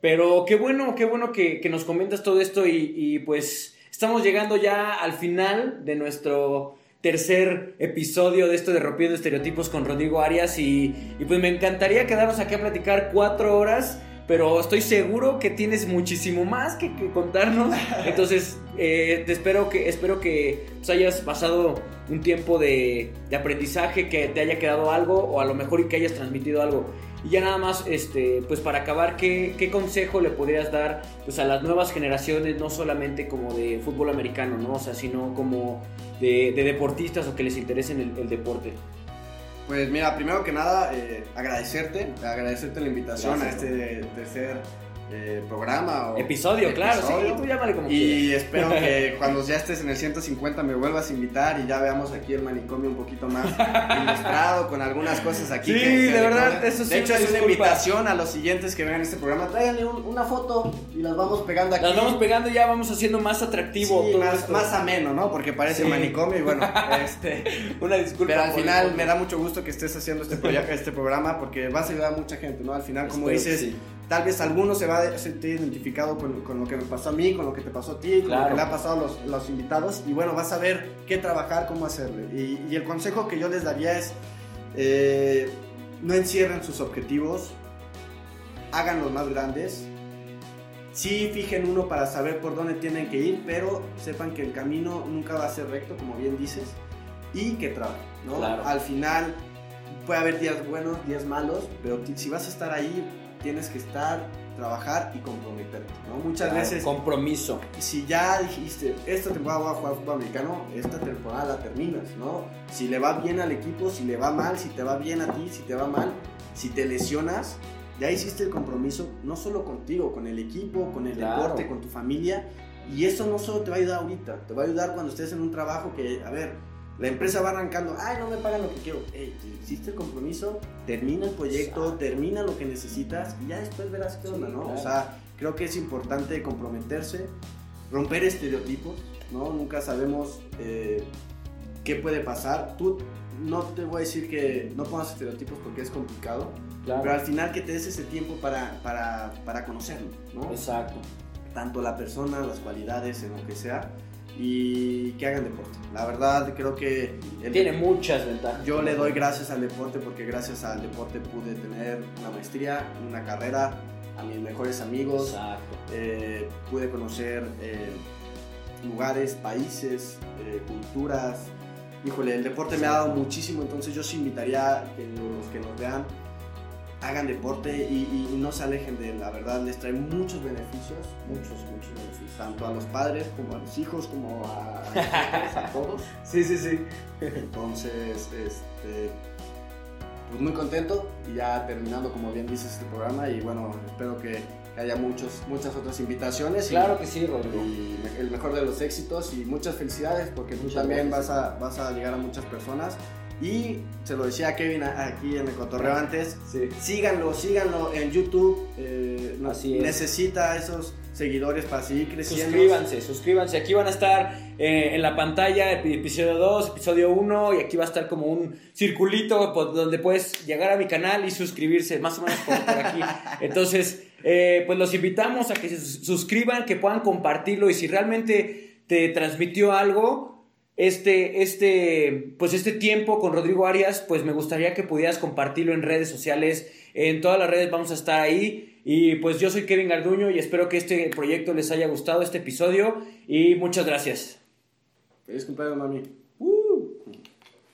Pero qué bueno, qué bueno que, que nos comentas todo esto y, y, pues estamos llegando ya al final de nuestro tercer episodio de esto de Rompiendo Estereotipos con Rodrigo Arias y, y pues me encantaría quedarnos aquí a platicar cuatro horas. Pero estoy seguro que tienes muchísimo más que, que contarnos. Entonces, eh, te espero que, espero que pues, hayas pasado un tiempo de, de aprendizaje, que te haya quedado algo, o a lo mejor y que hayas transmitido algo. Y ya nada más, este, pues para acabar, ¿qué, qué consejo le podrías dar pues, a las nuevas generaciones, no solamente como de fútbol americano, ¿no? O sea, sino como de, de deportistas o que les interese el, el deporte? Pues mira, primero que nada, eh, agradecerte, agradecerte la invitación Gracias, a este tercer eh, programa. O Episodio, claro, sí, tú llámale como quieras. Y espero que cuando ya estés en el 150 me vuelvas a invitar y ya veamos aquí el manicomio un poquito más ilustrado con algunas cosas aquí. Sí, que- de verdad, eso sí, De hecho, es una invitación a los siguientes que vean este programa. Tráiganle un- una foto y las vamos pegando aquí. Las vamos pegando y ya vamos haciendo más atractivo Sí, más, más ameno, ¿no? Porque parece Sí. manicomio y bueno, este... Una disculpa. Pero al final me da mucho gusto que estés haciendo este, proye- este programa porque vas a ayudar a mucha gente, ¿no? Al final, como Espero dices. Tal vez alguno se va a sentir identificado con, con lo que me pasó a mí, con lo que te pasó a ti, con lo que le ha pasado a los, los invitados y bueno, vas a ver qué trabajar, cómo hacerle. Y, y el consejo que yo les daría es, eh, no encierren sus objetivos, háganlos más grandes. Sí, fijen uno para saber por dónde tienen que ir, pero sepan que el camino nunca va a ser recto, como bien dices, y que trabajen, ¿no? Claro. Al final puede haber días buenos, días malos, pero si vas a estar ahí, tienes que estar, trabajar y comprometerte, ¿no? Muchas Claro, veces, Compromiso. si ya dijiste, esta temporada voy a jugar fútbol americano, esta temporada la terminas, ¿no? Si le va bien al equipo, si le va mal, si te va bien a ti, si te va mal, si te lesionas, ya hiciste el compromiso, no solo contigo, con el equipo, con el Claro. deporte, con tu familia, y eso no solo te va a ayudar ahorita, te va a ayudar cuando estés en un trabajo que, a ver, la empresa va arrancando, ay, no me pagan lo que quiero. Ey, hiciste el compromiso, termina el proyecto, Exacto. termina lo que necesitas y ya después verás qué Sí, onda, ¿no? claro. O sea, creo que es importante comprometerse, romper estereotipos, ¿no? Nunca sabemos eh, qué puede pasar. Tú no te voy a decir que no pongas estereotipos porque es complicado, Claro. pero al final que te des ese tiempo para, para, para conocerlo, ¿no? Exacto. tanto la persona, las cualidades, en lo que sea, y que hagan deporte. La verdad, creo que el- Tiene muchas ventajas. yo le doy gracias al deporte porque gracias al deporte pude tener una maestría, una carrera, a mis mejores amigos, Exacto. eh, pude conocer eh, lugares, países, eh, culturas. Híjole, el deporte me ha dado muchísimo, entonces yo sí invitaría a que los que nos vean hagan deporte y, y- y no se alejen de él. La verdad, les trae muchos beneficios, muchos, muchos beneficios, tanto a los padres como a los hijos, como a, a todos. Sí, sí, sí. Entonces, este, pues muy contento y ya terminando, como bien dices, este programa y bueno, espero que haya muchos, muchas otras invitaciones. y- Claro que sí, Rodrigo. y el mejor de los éxitos y muchas felicidades porque tú Muchas también gracias. vas a, vas a llegar a muchas personas y se lo decía a Kevin aquí en el cotorreo antes Sí. síganlo, síganlo en YouTube eh, no- Así es. necesita esos seguidores para seguir creciendo Suscríbanse, suscríbanse. Aquí van a estar eh, en la pantalla epi- episodio 2, episodio 1 y aquí va a estar como un circulito por donde puedes llegar a mi canal y suscribirse, más o menos por, por aquí. Entonces, eh, pues los invitamos a que se sus- suscriban, que puedan compartirlo y si realmente te transmitió algo, este, este, pues este tiempo con Rodrigo Arias, pues me gustaría que pudieras compartirlo en redes sociales. En todas las redes vamos a estar ahí. Y pues yo soy Kevin Garduño y espero que este proyecto les haya gustado, este episodio. Y muchas gracias. feliz cumpleaños mami.